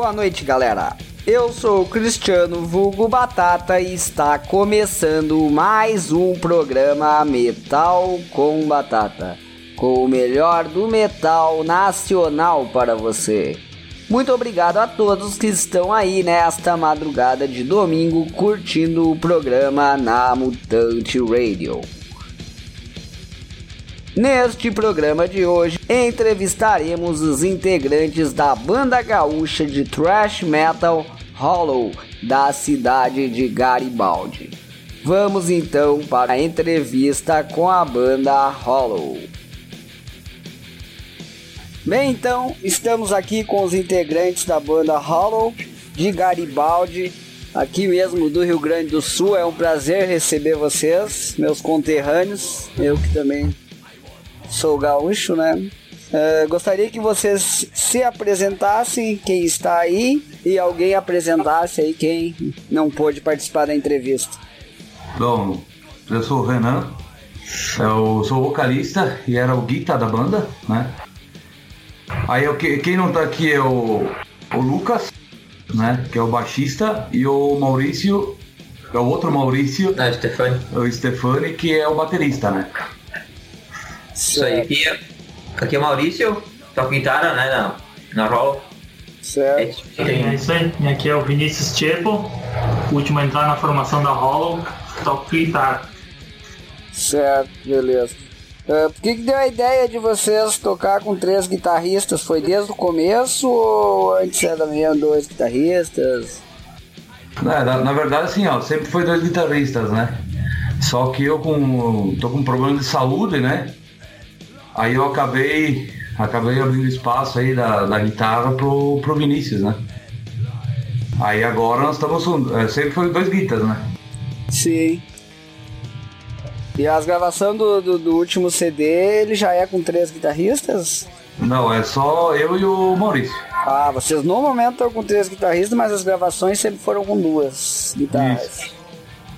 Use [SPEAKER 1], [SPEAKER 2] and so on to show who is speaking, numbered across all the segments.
[SPEAKER 1] Boa noite, galera. Eu sou o Cristiano Vulgo Batata e está começando mais um programa Metal com Batata, com o melhor do metal nacional para você. Muito obrigado a todos que estão aí nesta madrugada de domingo curtindo o programa na Mutante Radio. Neste programa de hoje, entrevistaremos os integrantes da banda gaúcha de thrash metal Hollow, da cidade de Garibaldi. Vamos então para a entrevista com a banda Hollow. Bem, então, estamos aqui com os integrantes da banda Hollow de Garibaldi, aqui mesmo do Rio Grande do Sul. É um prazer receber vocês, meus conterrâneos, eu que também sou gaúcho, né? Uh, gostaria que vocês se apresentassem, quem está aí, e alguém apresentasse aí quem não pôde participar da entrevista.
[SPEAKER 2] Bom, eu sou o Renan, eu sou vocalista e era o guitar da banda, né? Aí eu, quem não tá aqui é o, o Lucas, né? Que é o baixista, e o Maurício, é o outro Maurício.
[SPEAKER 3] Ah, Stefani.
[SPEAKER 2] O Stefani, que é o baterista, né?
[SPEAKER 3] Isso aí. Aqui é, aqui é o Maurício, toca guitarra, né? Na, na roll.
[SPEAKER 1] Certo.
[SPEAKER 4] É isso aí. E aqui é o Vinícius Chepo, último a entrar na formação da Hollow, toca guitarra.
[SPEAKER 1] Certo, beleza. Uh, por que, que deu a ideia de vocês tocar com três guitarristas? Foi desde o começo ou antes era mesmo dois guitarristas?
[SPEAKER 2] Na, na, na, verdade, assim, ó, sempre foi dois guitarristas, né? Só que eu com, tô com um problema de saúde, né? Aí eu acabei, acabei abrindo espaço aí da, da guitarra pro, pro Vinícius, né? Aí agora nós estamos. É, sempre foi dois guitas, né?
[SPEAKER 1] Sim. E as gravações do, do, do, último CD, ele já é com três guitarristas?
[SPEAKER 2] Não, é só eu e o Maurício.
[SPEAKER 1] Ah, vocês no momento estão com três guitarristas, mas as gravações sempre foram com duas guitarras.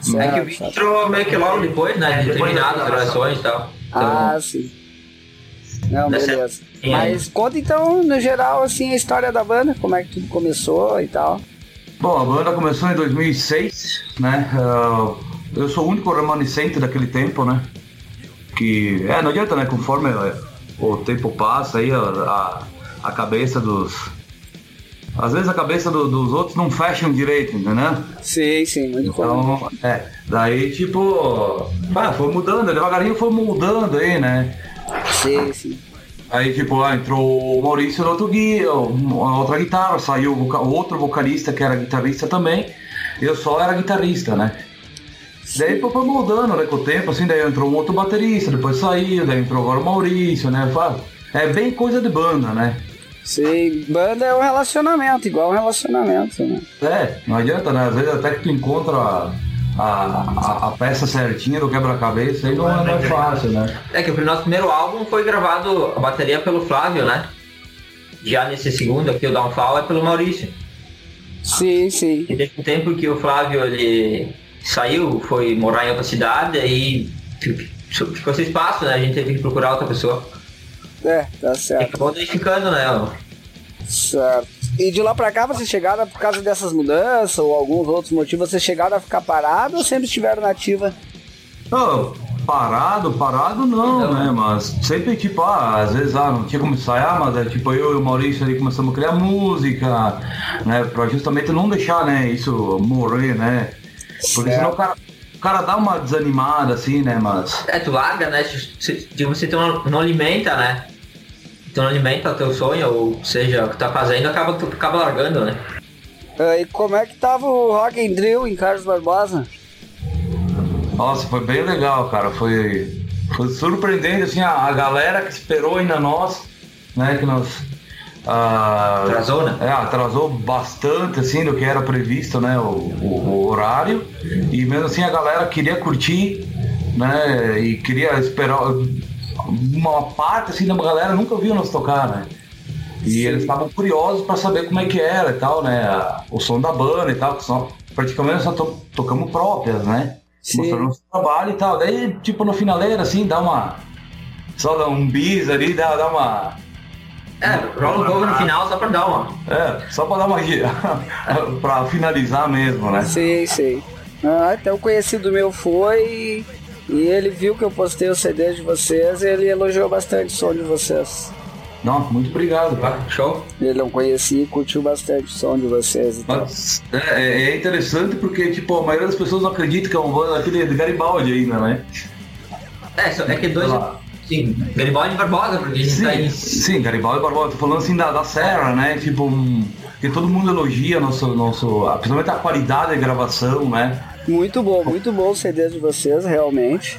[SPEAKER 3] Certo, é que o vídeo entrou meio que logo depois, né? De terminado as gravações e tal.
[SPEAKER 1] Então... Ah, sim. Não, beleza. Mas conta então, no geral, assim, a história da banda, como é que tudo começou e tal.
[SPEAKER 2] Bom, a banda começou em 2006, né? Uh, eu sou o único remanescente daquele tempo, né? Que, é, não adianta, né? Conforme o tempo passa aí, a, a, a cabeça dos... Às vezes a cabeça do, dos outros não fecham direito, entendeu?
[SPEAKER 1] Sim, sim, muito então, comum.
[SPEAKER 2] É, daí tipo, ah, foi mudando, devagarinho foi mudando aí, né? Aí, tipo, ah, entrou o Maurício no outro guia, a outra guitarra, saiu o outro vocalista que era guitarrista também, eu só era guitarrista, né? Sim. Daí foi mudando, né, com o tempo, assim, daí entrou um outro baterista, depois saiu, daí entrou agora o Maurício, né? É bem coisa de banda, né?
[SPEAKER 1] Sim, banda é um relacionamento, igual um relacionamento, né?
[SPEAKER 2] É, não adianta, né? Às vezes até que tu encontra a, a, a, peça certinha do quebra-cabeça aí não é, não é fácil, né?
[SPEAKER 3] É que o nosso primeiro álbum foi gravado a bateria pelo Flávio, né? Já nesse segundo aqui, o Downfall, é pelo Maurício.
[SPEAKER 1] Sim, sim.
[SPEAKER 3] E desde o tempo que o Flávio ele saiu, foi morar em outra cidade, aí ficou sem espaço, né? A gente teve que procurar outra pessoa.
[SPEAKER 1] É, tá certo. E
[SPEAKER 3] acabou ficando, né?
[SPEAKER 1] Certo. E de lá pra cá vocês chegaram por causa dessas mudanças ou alguns outros motivos, vocês chegaram a ficar parados ou sempre estiveram na ativa?
[SPEAKER 2] Oh, parado, parado não, não, né? Mas sempre tipo, ah, às vezes ah, não tinha como ensaiar, mas é tipo eu e o Maurício ali começamos a criar música, né? Pra justamente não deixar, né, isso morrer, né? Porque certo. senão o cara, o cara dá uma desanimada assim, né? Mas.
[SPEAKER 3] É, tu larga, né? Se, você não, não alimenta, né? Então alimenta teu sonho, ou seja, o que tá fazendo, acaba, acaba largando, né?
[SPEAKER 1] Uh, e como é que tava o Rock and Drill em Carlos Barbosa?
[SPEAKER 2] Nossa, foi bem legal, cara. Foi, foi surpreendente, assim, a, a galera que esperou ainda nós, né, que nós...
[SPEAKER 3] Uh, atrasou, né?
[SPEAKER 2] É, atrasou bastante, assim, do que era previsto, né, o, o, o horário. E mesmo assim a galera queria curtir, né, e queria esperar uma parte assim da galera nunca viu nós tocar, né? E Sim. eles estavam curiosos para saber como é que era e tal, né? O som da banda e tal, que só, praticamente só to tocamos próprias, né? Sim. Mostrando nosso trabalho e tal. Daí, tipo, no finaleiro, assim, dá uma. Só dá um bis ali, dá, dá uma.
[SPEAKER 3] É, rola um pouco no final só pra dar uma.
[SPEAKER 2] É, só pra dar uma pra finalizar mesmo, né?
[SPEAKER 1] Sim, sim. Ah, até o conhecido meu foi e ele viu que eu postei o CD de vocês e ele elogiou bastante o som de vocês.
[SPEAKER 2] Não, muito obrigado.
[SPEAKER 3] Ah, Show?
[SPEAKER 1] Ele não conhecia e curtiu bastante o som de vocês e tal.
[SPEAKER 2] Mas é, é interessante porque, tipo, a maioria das pessoas não acredita que é uma banda aquele de Garibaldi ainda, né?
[SPEAKER 3] É, só- é que dois. Sim, Garibaldi e Barbosa, porque a gente tá
[SPEAKER 2] Sim,
[SPEAKER 3] em.
[SPEAKER 2] sim, Garibaldi e Barbosa, tô falando assim da, da Serra, né? Tipo, um, que todo mundo elogia nosso, nosso, principalmente a qualidade da gravação, né?
[SPEAKER 1] Muito bom, muito bom o CD de vocês, realmente.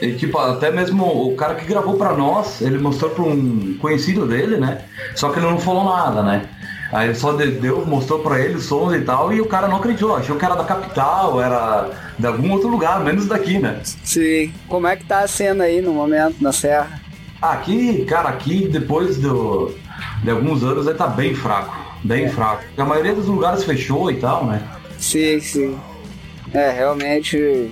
[SPEAKER 2] E, tipo, até mesmo o cara que gravou pra nós, ele mostrou pra um conhecido dele, né? Só que ele não falou nada, né? Aí ele só de- deu, mostrou pra ele o som e tal, e o cara não acreditou, achou que era da capital, era de algum outro lugar, menos daqui, né?
[SPEAKER 1] Sim. Como é que tá a cena aí no momento, na Serra?
[SPEAKER 2] Aqui, cara, aqui depois do, de alguns anos aí tá bem fraco, bem fraco. A maioria dos lugares fechou e tal, né?
[SPEAKER 1] Sim, sim. É, realmente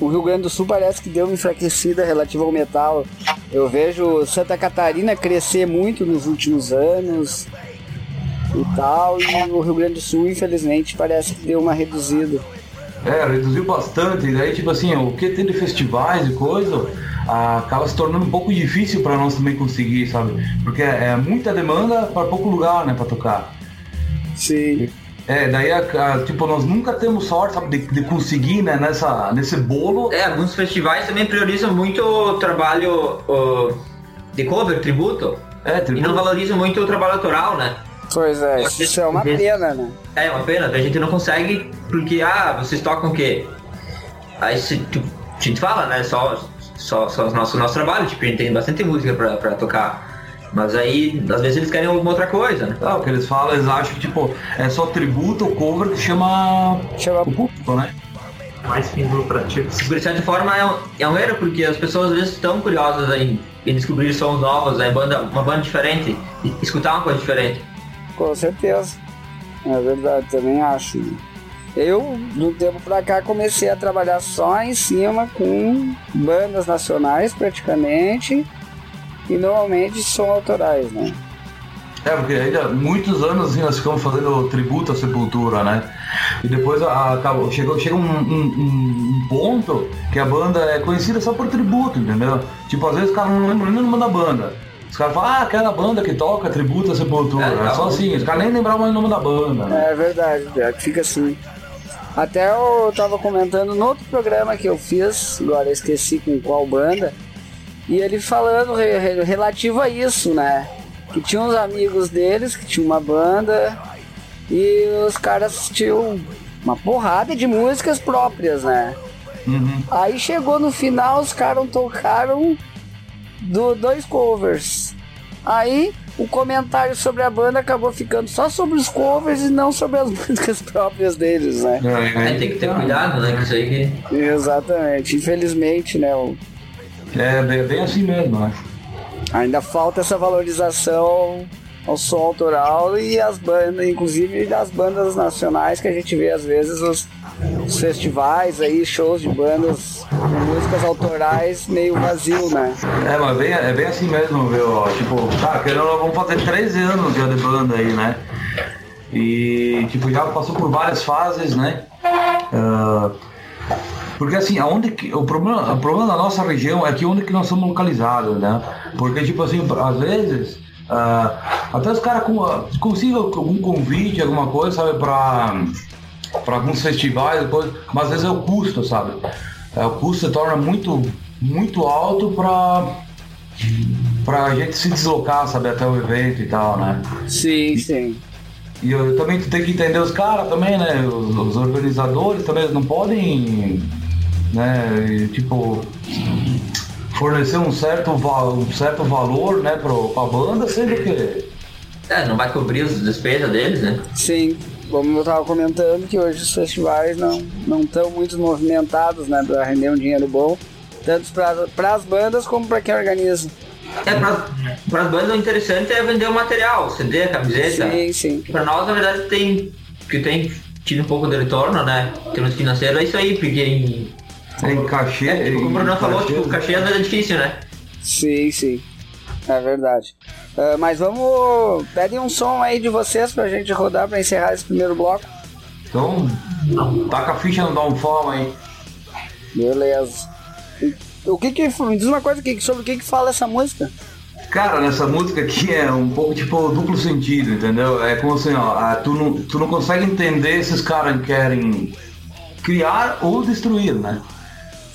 [SPEAKER 1] o Rio Grande do Sul parece que deu uma enfraquecida relativa ao metal. Eu vejo Santa Catarina crescer muito nos últimos anos e tal, e o Rio Grande do Sul, infelizmente, parece que deu uma reduzida.
[SPEAKER 2] É, reduziu bastante, e daí tipo assim, o que tem de festivais e coisa, ah, acaba se tornando um pouco difícil pra nós também conseguir, sabe? Porque é muita demanda para pouco lugar, né, pra tocar.
[SPEAKER 1] Sim,
[SPEAKER 2] É, daí, a- a- tipo, nós nunca temos sorte, sabe, de, de conseguir, né, nessa, nesse bolo.
[SPEAKER 3] É, alguns festivais também priorizam muito o trabalho de cover, tributo,
[SPEAKER 2] É,
[SPEAKER 3] e
[SPEAKER 2] tributo.
[SPEAKER 3] não valorizam muito o trabalho autoral, né?
[SPEAKER 1] pois é, isso é uma pena, né?
[SPEAKER 3] É uma pena, a gente não consegue porque, ah, vocês tocam o quê? Aí se, tu, a gente fala, né, só, só, só o nosso, nosso trabalho, tipo, a gente tem bastante música pra, pra tocar. Mas aí, às vezes eles querem alguma outra coisa, né?
[SPEAKER 2] Ah, o que eles falam, eles acham que, tipo, é só tributo ou cover que chama
[SPEAKER 1] Chama
[SPEAKER 2] o público, né?
[SPEAKER 4] Mais fins lucrativos.
[SPEAKER 3] De certa forma é um, é um erro, porque as pessoas às vezes estão curiosas em, em descobrir sons novos, né, banda, uma banda diferente, e escutar uma coisa diferente.
[SPEAKER 1] Com certeza. É verdade, também acho. Eu, do tempo pra cá, comecei a trabalhar só em cima com bandas nacionais, praticamente, e normalmente são autorais, né?
[SPEAKER 2] É, porque ainda muitos anos assim, nós ficamos fazendo tributo à sepultura, né? E depois a- acabou, chegou, chega um, um- um- ponto que a banda é conhecida só por tributo, entendeu? Tipo, às vezes os caras não lembram nem o nome da banda. Os caras falam, ah, aquela banda que toca tributo à sepultura.
[SPEAKER 3] É,
[SPEAKER 2] É,
[SPEAKER 3] tá
[SPEAKER 2] só
[SPEAKER 3] bom.
[SPEAKER 2] assim, os caras nem lembravam mais o nome da banda. Né?
[SPEAKER 1] É verdade, fica assim. Até eu tava comentando no outro programa que eu fiz, agora eu esqueci com qual banda, e ele falando re- re- relativo a isso, né? Que tinha uns amigos deles que tinham uma banda e os caras tinham uma porrada de músicas próprias, né?
[SPEAKER 2] Uhum.
[SPEAKER 1] Aí chegou no final, os caras tocaram do, dois covers. Aí o comentário sobre a banda acabou ficando só sobre os covers e não sobre as músicas próprias deles, né?
[SPEAKER 2] É,
[SPEAKER 3] Aí tem que ter cuidado, né, com isso aí que...
[SPEAKER 1] Exatamente. Infelizmente, né? o-
[SPEAKER 2] É bem, bem assim mesmo, né?
[SPEAKER 1] Ainda falta essa valorização ao som autoral e as bandas, inclusive das bandas nacionais que a gente vê às vezes os, os festivais aí, shows de bandas com músicas autorais meio vazio, né?
[SPEAKER 2] É, mas bem, é bem assim mesmo, viu? Tipo, cara, querendo ou não, vamos fazer 13 anos já de banda aí, né? E, tipo, já passou por várias fases, né? Ah, porque assim, aonde que, o, problema, o problema da nossa região é que onde que nós somos localizados, né? Porque, tipo assim, às vezes, ah, até os caras consigam algum convite, alguma coisa, sabe, pra, pra alguns festivais, depois, mas às vezes é o custo, sabe? É, o custo se torna muito, muito alto pra, pra gente se deslocar, sabe, até o evento e tal, né?
[SPEAKER 1] Sim, sim.
[SPEAKER 2] E eu também tem que entender os caras também, né? Os, os organizadores também eles não podem, né? e, tipo, fornecer um certo, um certo valor, né, pro, pra banda, sendo que.
[SPEAKER 3] É, não vai cobrir as despesas deles, né?
[SPEAKER 1] Sim, como eu tava comentando que hoje os festivais não não estão muito movimentados, né, para render um dinheiro bom, tanto para as bandas como para quem organiza.
[SPEAKER 3] É, para as bandas o interessante é vender o material, CD, camiseta.
[SPEAKER 1] Sim, sim.
[SPEAKER 3] Para nós, na verdade, tem que tem tido um pouco de retorno, né? Em termos financeiros, é isso aí, porque Em
[SPEAKER 2] cachê.
[SPEAKER 3] é, tipo, como o Bruno falou,
[SPEAKER 2] cachê,
[SPEAKER 3] tipo, o cachê às vezes é difícil, né?
[SPEAKER 1] Sim, sim.
[SPEAKER 5] É verdade. Uh, mas vamos. Pedem um som aí de vocês pra gente rodar pra encerrar esse primeiro bloco.
[SPEAKER 2] Então, taca a ficha no Downfall aí.
[SPEAKER 5] Beleza. O que que. Me diz uma coisa aqui, sobre o que que fala essa música?
[SPEAKER 2] Cara, nessa música aqui é um pouco tipo duplo sentido, entendeu? É como assim, ó, tu não, tu não consegue entender se os caras querem criar ou destruir, né?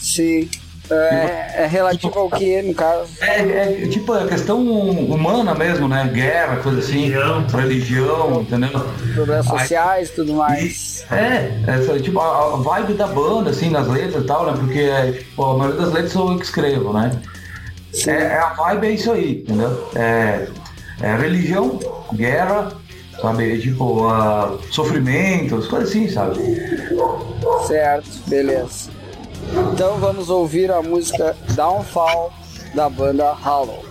[SPEAKER 5] Sim. É, é relativo ao que, no caso?
[SPEAKER 2] É, é tipo a questão humana mesmo, né? Guerra, coisa assim, religião, religião entendeu?
[SPEAKER 5] Problemas sociais e tudo mais.
[SPEAKER 2] É, essa, tipo, a, a, vibe da banda, assim, nas letras e tal, né? Porque é, tipo, a maioria das letras sou eu que escrevo, né? É, é, a vibe é isso aí, entendeu? É, é religião, guerra, sabe? Tipo, uh, sofrimento, coisas assim, sabe?
[SPEAKER 5] Certo, beleza. Então vamos ouvir a música Downfall da banda Hollow.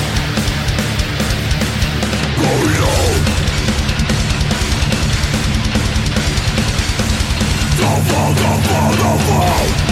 [SPEAKER 5] 走走走走走。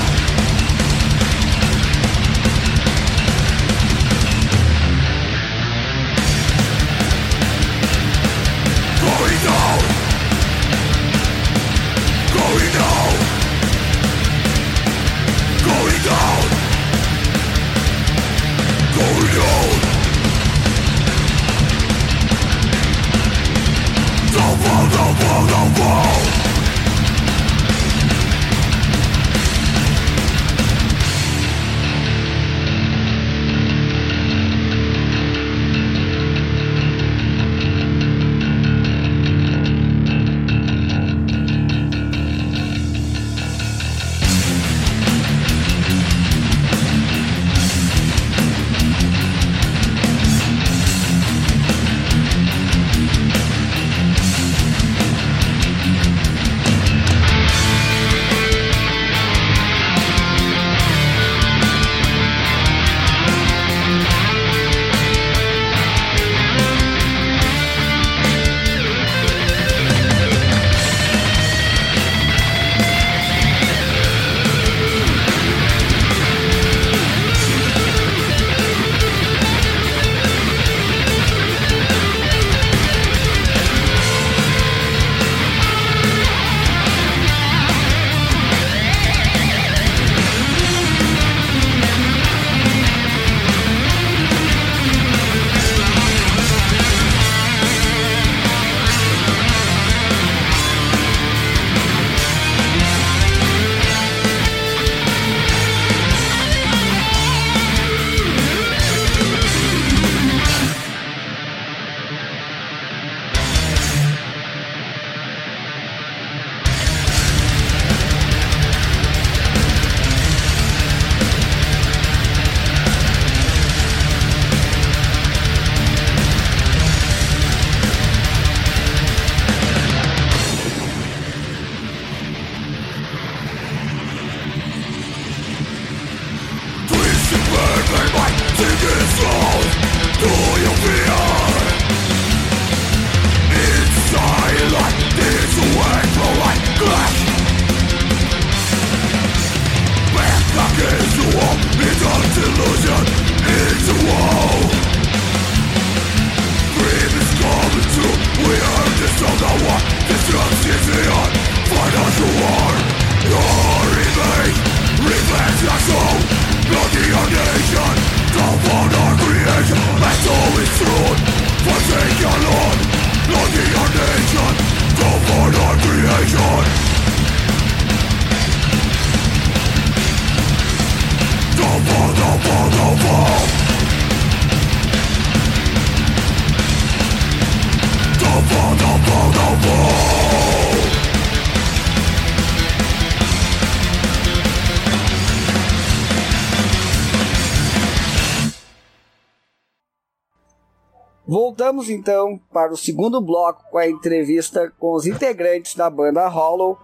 [SPEAKER 1] Voltamos então para o segundo bloco com a entrevista com os integrantes da banda Hollow.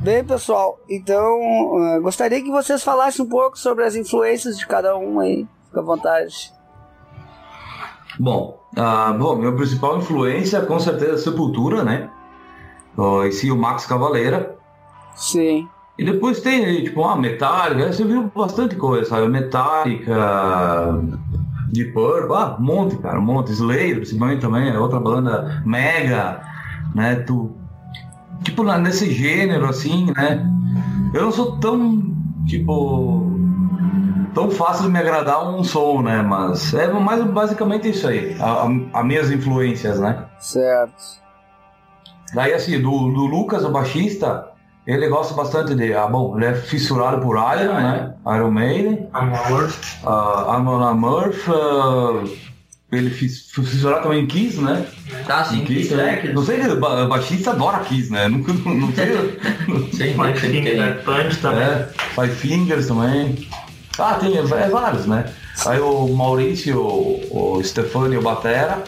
[SPEAKER 1] Bem, pessoal, então uh, gostaria que vocês falassem um pouco sobre as influências de cada um aí. Fica à vontade.
[SPEAKER 2] Bom, uh, bom, minha principal influência com certeza é a Sepultura, né? Uh, esse o Max Cavaleira.
[SPEAKER 1] Sim.
[SPEAKER 2] E depois tem, tipo, a Metallica, você viu bastante coisa, sabe? Metallica, de Purple, ah, um monte, cara, um monte. Slayer, principalmente também, é outra banda mega, né? Tu, tipo, nesse gênero, assim, né? Eu não sou tão, tipo, tão fácil de me agradar um som, né? Mas é mais basicamente isso aí, as minhas influências, né?
[SPEAKER 1] Certo.
[SPEAKER 2] Daí, assim, do, do Lucas, o baixista, ele gosta bastante de. Ah, bom, ele é fissurado por Iron, né? Iron Maiden.
[SPEAKER 4] Amorph.
[SPEAKER 2] Uh, Armon Amorph. Uh, ele fissurado também em Kiss, né?
[SPEAKER 3] Ah, sim,
[SPEAKER 2] Kiss,
[SPEAKER 3] Kiss,
[SPEAKER 2] né?
[SPEAKER 3] é,
[SPEAKER 2] Não sei, o baixista adora Kiss, né? Nunca, não, não sei.
[SPEAKER 3] Sim,
[SPEAKER 4] Five
[SPEAKER 3] tem- tem-
[SPEAKER 4] Finger Punch também.
[SPEAKER 2] é, Five Fingers também. Ah, tem é, vários, né? Aí o Maurício, o, o Stefani, o Batera,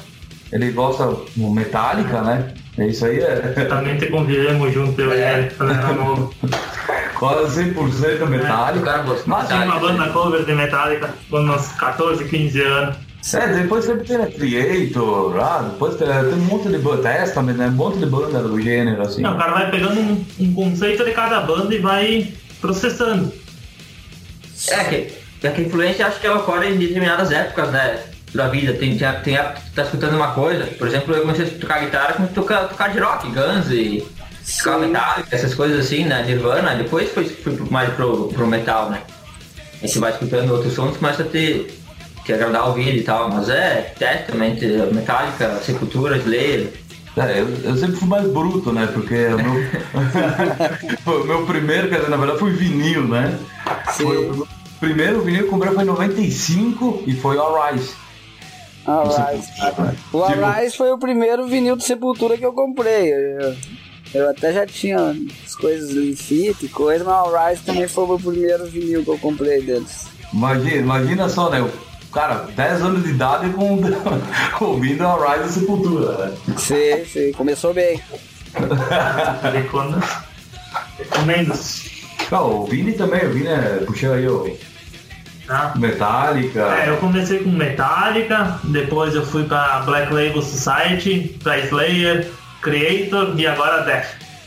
[SPEAKER 2] ele gosta do Metallica, né? É isso aí, é
[SPEAKER 4] Também te convivemos junto, eu e ele, quando era novo.
[SPEAKER 2] quase 100%
[SPEAKER 3] O
[SPEAKER 2] Metallica.
[SPEAKER 3] cara gosta
[SPEAKER 2] Mas
[SPEAKER 4] Tinha uma banda cover de Metallica quando uns 14, 15 anos.
[SPEAKER 2] É, depois sempre tem a Creator, ah, depois tem, tem um monte de banda, Testament, né? Um monte de banda do gênero, assim.
[SPEAKER 4] Não, o cara vai pegando um, um conceito de cada banda e vai processando.
[SPEAKER 3] É, que, é que a influência acho que ela ocorre em determinadas épocas, né? Da vida. Tem, tem, tem época que tu tá escutando uma coisa. Por exemplo, eu comecei a tocar guitarra, comecei a tocar, tocar de rock, Guns e tocar
[SPEAKER 1] Sim.
[SPEAKER 3] metal, essas coisas assim, né? Nirvana. Depois foi, fui pro- mais pro, pro metal, né? Aí você vai escutando outros sons, começa a ter que agradar o ouvido e tal. Mas é, Testament, Metallica, Sepultura, Slayer.
[SPEAKER 2] É, eu, eu sempre fui mais bruto, né? Porque o meu, o meu primeiro, quer dizer, na verdade, foi vinil, né? Foi o primeiro vinil que eu comprei foi em 95 e foi All Rise.
[SPEAKER 1] Alright. O
[SPEAKER 2] Tipo-
[SPEAKER 1] Arise foi o primeiro vinil de Sepultura que eu comprei. Eu, eu até já tinha as coisas em fita e coisa, mas o Arise também foi o primeiro vinil que eu comprei deles.
[SPEAKER 2] Imagina, imagina só, né? O cara, 10 anos de idade com, ouvindo All Rise e Sepultura, né?
[SPEAKER 1] Sim, sim, começou bem.
[SPEAKER 4] Quando. Recomendo.
[SPEAKER 2] Não, o Vini também, o Vini é, puxou aí o
[SPEAKER 4] Tá?
[SPEAKER 2] Metallica.
[SPEAKER 4] É, eu comecei com Metallica, depois eu fui pra Black Label Society, pra Slayer, Creator e agora Death.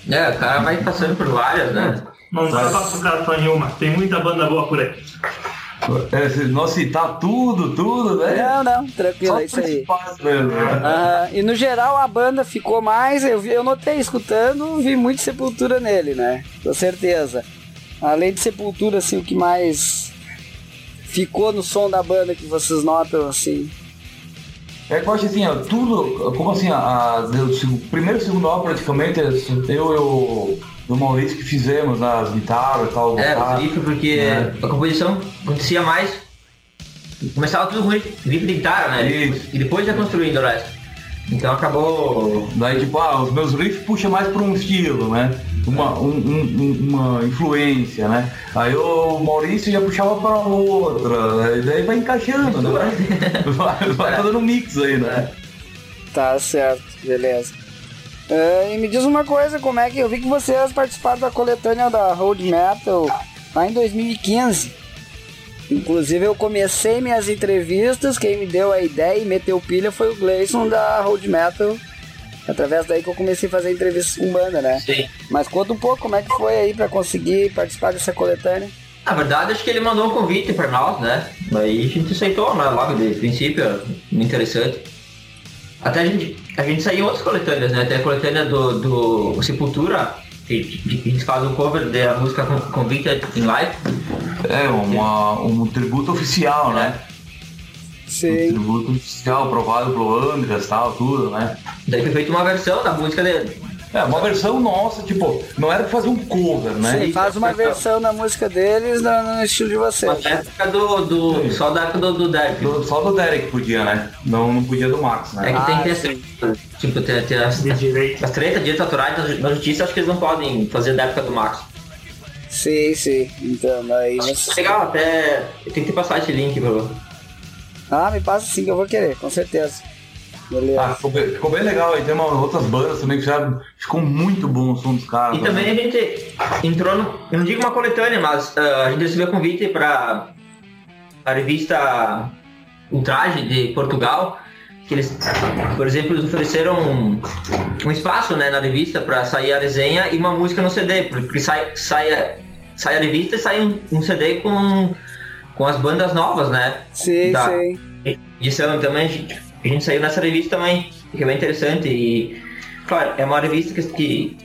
[SPEAKER 3] É, o cara vai passando por várias, né?
[SPEAKER 4] Não dá pra focar só em uma, tem muita banda boa por aí.
[SPEAKER 2] É, se nós citar tudo, tudo, né?
[SPEAKER 1] Não, não, tranquilo,
[SPEAKER 2] Só
[SPEAKER 1] é isso aí.
[SPEAKER 2] mesmo, né?
[SPEAKER 1] Ah, e no geral a banda ficou mais. Eu, vi, eu notei escutando, vi muito Sepultura nele, né? Com certeza. Além de Sepultura, assim, o que mais ficou no som da banda que vocês notam, assim.
[SPEAKER 2] É que eu acho assim, ó, tudo, como assim, a, a, o primeiro e segundo álbum praticamente, eu e o, o Maurício que fizemos, né, as guitarras e tal.
[SPEAKER 3] É, os riffs, porque
[SPEAKER 2] É.
[SPEAKER 3] a composição acontecia mais. Começava tudo com riff riff de guitarra, né?
[SPEAKER 2] Isso.
[SPEAKER 3] E depois já construindo o resto. Então acabou.
[SPEAKER 2] Daí, tipo, ah, os meus riffs puxam mais para um estilo, né? Uma, um- um- um- uma influência, né? Aí o Maurício já puxava para outra, né? e daí vai encaixando, né? Vai, vai, vai fazendo um mix aí, né?
[SPEAKER 1] Tá certo, beleza. Ah, e me diz uma coisa, como é que eu vi que vocês participaram da coletânea da Road Metal lá em 2015. Inclusive eu comecei minhas entrevistas, quem me deu a ideia e meteu pilha foi o Gleison da Road Metal. Através daí que eu comecei a fazer entrevistas com banda, né?
[SPEAKER 3] Sim.
[SPEAKER 1] Mas conta um pouco como é que foi aí pra conseguir participar dessa coletânea.
[SPEAKER 3] Na verdade, acho que ele mandou um convite para nós, né? Aí a gente aceitou, né? Logo de princípio, muito interessante. Até a gente, a gente saiu em outras coletâneas, né? Tem a coletânea do, do Sepultura, que, a gente faz um cover da música Con- Convicted in Life.
[SPEAKER 2] É, uma, um tributo oficial, né? Um
[SPEAKER 1] Sim.
[SPEAKER 2] tributo oficial, aprovado pelo Andreas e tal, tudo, né?
[SPEAKER 3] Daí foi feita uma versão da música dele.
[SPEAKER 2] É, uma versão nossa, tipo, não era pra fazer um cover, né?
[SPEAKER 1] Sim, faz uma versão da música deles no, no estilo de vocês.
[SPEAKER 3] Mas na época do, do. Só da época do, do Derek.
[SPEAKER 2] Do- Só do Derek podia, né? Não, não podia do Max,
[SPEAKER 3] É
[SPEAKER 2] né?
[SPEAKER 3] que tem
[SPEAKER 1] Ah,
[SPEAKER 3] que ter essa- Tipo, tem, tem as, as tretas, direitos autorais na, na justiça, acho que eles não podem fazer da época do Max.
[SPEAKER 1] Sim, sim. Então, aí você...
[SPEAKER 3] Legal, até. Tenho que passar esse link pra
[SPEAKER 1] Ah, me passa sim que eu vou querer, com certeza. Beleza.
[SPEAKER 2] Ah, ficou, bem, ficou bem legal. Aí tem uma, outras bandas também que já ficou muito bom o som dos caras.
[SPEAKER 3] E também a gente entrou, no, eu não digo uma coletânea, mas uh, a gente recebeu convite para a revista Ultraje de Portugal, que eles, por exemplo, eles ofereceram um, um espaço né, na revista para sair a resenha e uma música no CD, porque sai, sai, sai a revista e sai um, um CD com, com as bandas novas, né?
[SPEAKER 1] Sim,
[SPEAKER 3] da,
[SPEAKER 1] sim.
[SPEAKER 3] Esse ano também a gente, a gente saiu nessa revista também, que é bem interessante e, claro, é uma revista que, que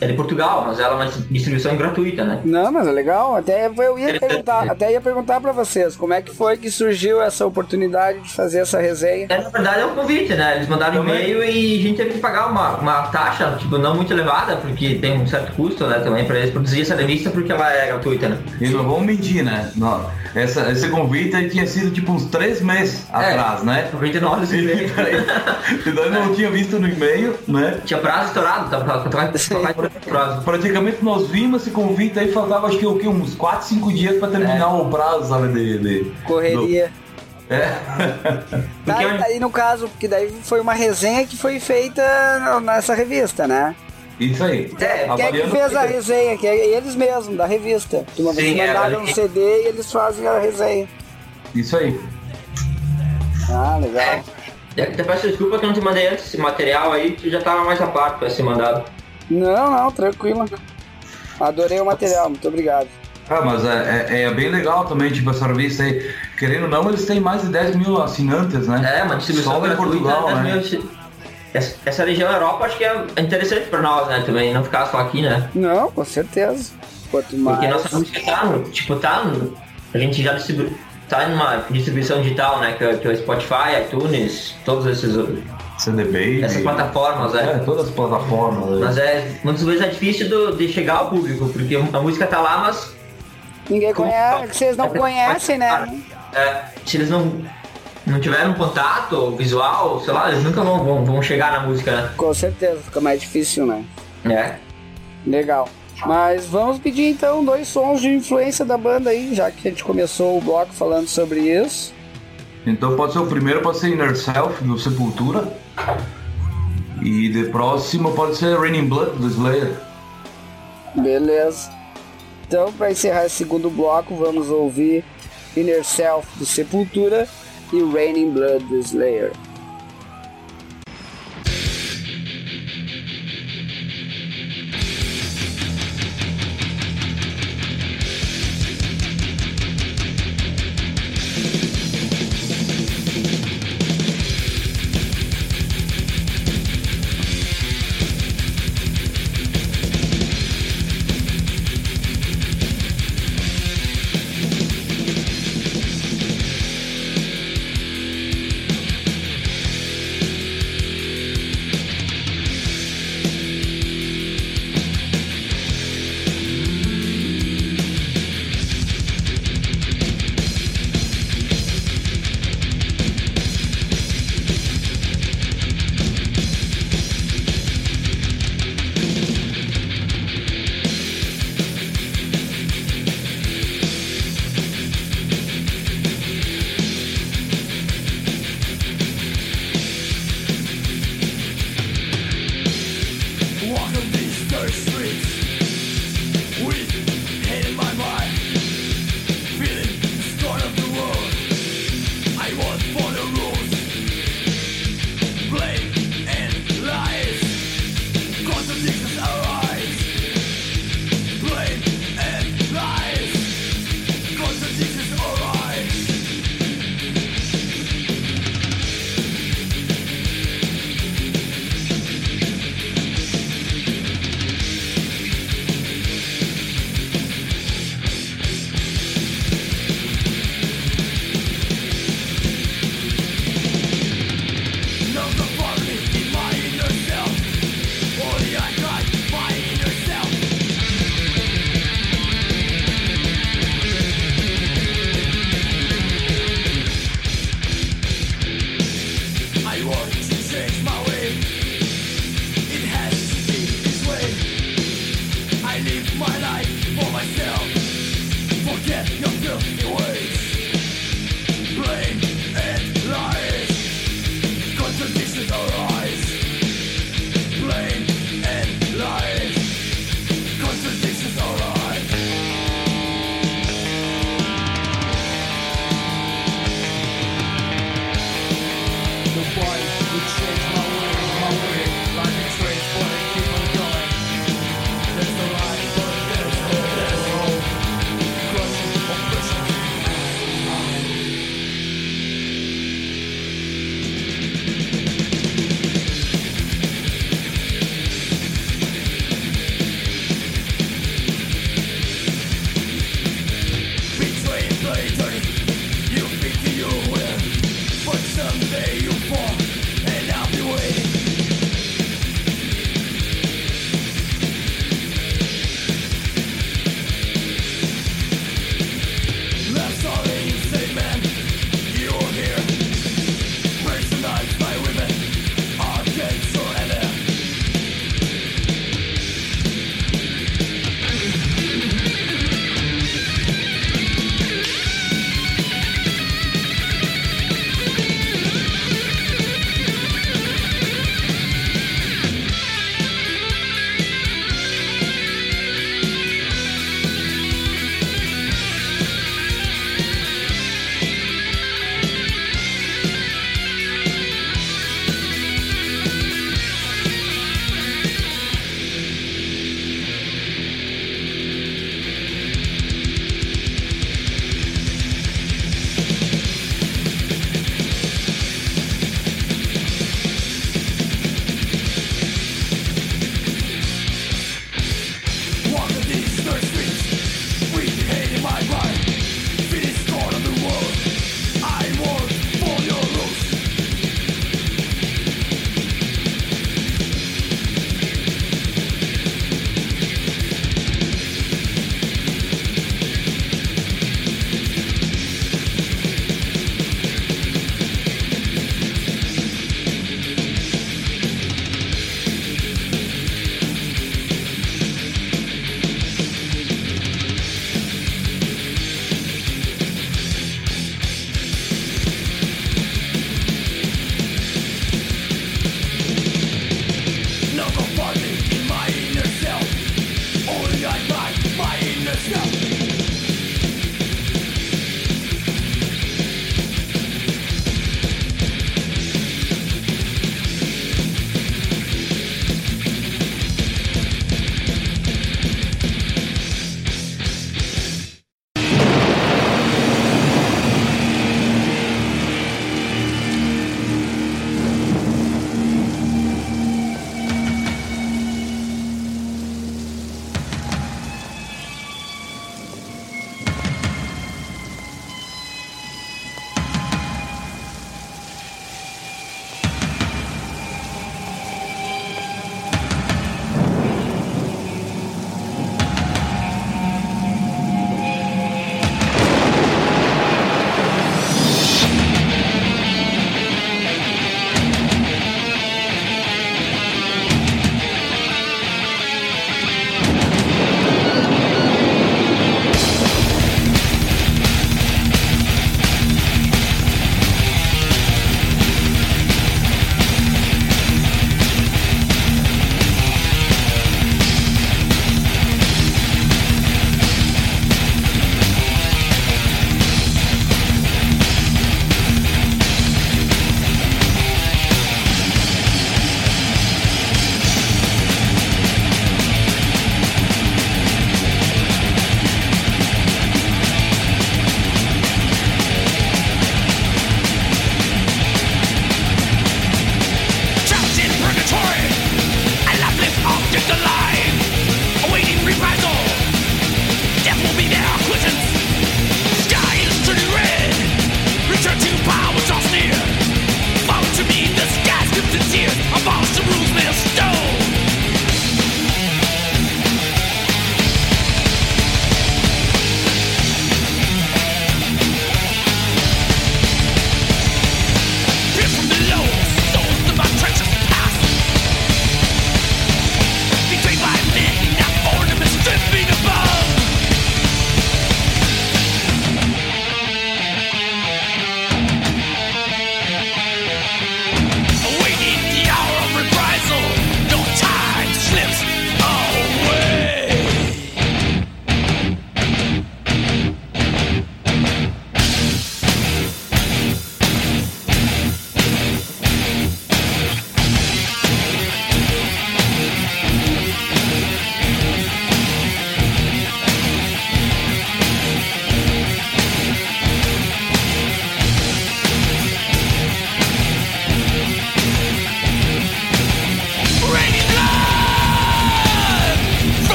[SPEAKER 3] é de Portugal, mas ela é uma distribuição gratuita, né?
[SPEAKER 1] Não, mas é legal. Até eu ia perguntar, até ia perguntar para vocês, como é que foi que surgiu essa oportunidade de fazer essa resenha?
[SPEAKER 3] É, na verdade é um convite, né? Eles mandaram e-mail e a gente teve que pagar uma, uma taxa, tipo, não muito elevada, porque tem um certo custo, né, também para eles produzir essa revista, porque ela é gratuita, né?
[SPEAKER 2] E não vamos mentir, né? Não, essa, esse convite tinha sido tipo uns três meses
[SPEAKER 3] É,
[SPEAKER 2] atrás, né?
[SPEAKER 3] Convite nosso esse e-mail.
[SPEAKER 2] E daí não tinha visto no e-mail, né?
[SPEAKER 3] Tinha prazo estourado, tava tava- tava- tava prazo.
[SPEAKER 2] Praticamente nós vimos esse convite aí, faltava acho que o quê? uns 4, 5 dias pra terminar o prazo, sabe? De, de-
[SPEAKER 1] Correria.
[SPEAKER 2] do- É.
[SPEAKER 1] Tá,
[SPEAKER 3] Porque eu-
[SPEAKER 1] aí no caso, porque daí foi uma resenha que foi feita nessa revista, né?
[SPEAKER 2] Isso aí.
[SPEAKER 3] É,
[SPEAKER 1] Quem é que fez a resenha? Que é eles mesmos, da revista. Que uma vez
[SPEAKER 3] é,
[SPEAKER 1] mandaram um CD e eles fazem a resenha.
[SPEAKER 2] Isso aí.
[SPEAKER 1] Ah, legal.
[SPEAKER 3] É. Até peço desculpa que eu não te mandei antes esse material aí, que já tava mais a parte pra ser mandado.
[SPEAKER 1] Não, não, tranquilo. Adorei o material, muito obrigado.
[SPEAKER 2] Ah, mas é, é- é bem legal também, tipo, essa revista aí. Querendo ou não, eles têm mais de 10 mil assinantes, né?
[SPEAKER 3] É, uma distribuição
[SPEAKER 2] Só em. Portugal, né?
[SPEAKER 3] Essa, essa região Europa acho que é interessante pra nós, né, também, não ficar só aqui, né?
[SPEAKER 1] Não, com certeza. Quanto mais.
[SPEAKER 3] Porque nossa música tá, no, tipo, tá, no, a gente já distribui, tá em uma distribuição digital, né, que, é- que é o Spotify, iTunes, todos esses,
[SPEAKER 2] CD Baby.
[SPEAKER 3] essas plataformas,
[SPEAKER 2] É,
[SPEAKER 3] né?
[SPEAKER 2] todas as plataformas.
[SPEAKER 3] Mas é, muitas vezes é difícil do- de chegar ao público, porque a música tá lá, mas
[SPEAKER 1] Ninguém conhece, que vocês não conhecem, né?
[SPEAKER 3] é, se eles não, não tiverem um contato visual, sei lá, eles nunca vão, vão, vão chegar na música,
[SPEAKER 1] Com certeza, fica mais difícil, né?
[SPEAKER 3] né? É.
[SPEAKER 1] Legal. Mas vamos pedir então dois sons de influência da banda aí, já que a gente começou o bloco falando sobre isso.
[SPEAKER 2] Então pode ser o primeiro, pode ser Inner Self, do Sepultura. E de próximo pode ser Raining Blood, do Slayer.
[SPEAKER 1] Beleza. Então, para encerrar esse segundo bloco, vamos ouvir Inner Self do Sepultura e Raining Blood do Slayer.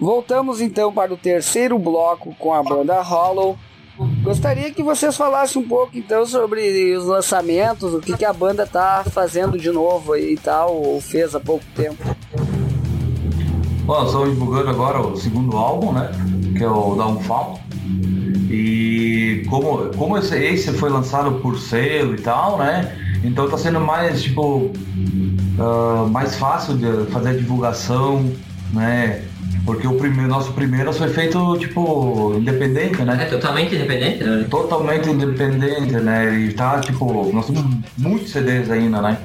[SPEAKER 1] Voltamos então para o terceiro bloco com a banda Hollow. Gostaria que vocês falassem um pouco então sobre os lançamentos, o que, que a banda tá fazendo de novo e tal, ou fez há pouco tempo.
[SPEAKER 2] Bom, estamos divulgando agora o segundo álbum, né? Que é o Downfall. E como, como esse, esse foi lançado por selo e tal, né? Então tá sendo mais, tipo, uh, mais fácil de fazer a divulgação, né? Porque o primeiro, nosso primeiro foi feito, tipo, independente,
[SPEAKER 3] É
[SPEAKER 2] né?
[SPEAKER 3] totalmente independente, né?
[SPEAKER 2] Totalmente independente, né? E tá, tipo, nós temos muitos CDs ainda, né?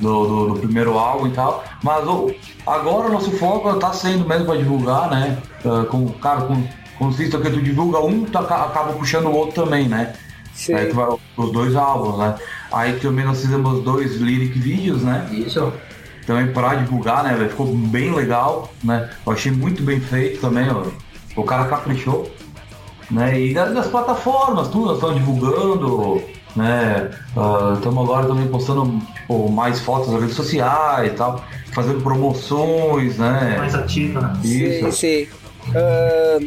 [SPEAKER 2] Do, do, do primeiro álbum e tal. Mas o, agora o nosso foco tá sendo mesmo para divulgar, né? Uh, com, cara, com, consiste que tu divulga um, tu aca- acaba puxando o outro também, né?
[SPEAKER 1] Sim.
[SPEAKER 2] Aí tu vai os dois álbuns, né? Aí também nós fizemos dois lyric vídeos, né?
[SPEAKER 3] Isso.
[SPEAKER 2] Também pra divulgar, né? velho? Ficou bem legal, né? Eu achei muito bem feito também, ó. O cara caprichou. Né? E das, das plataformas, tudo, nós estamos divulgando, né? Estamos agora também postando tipo, mais fotos nas redes sociais e tal, fazendo promoções, né?
[SPEAKER 4] Mais ativa, né?
[SPEAKER 1] Sim,
[SPEAKER 2] Isso.
[SPEAKER 1] sim. Ah,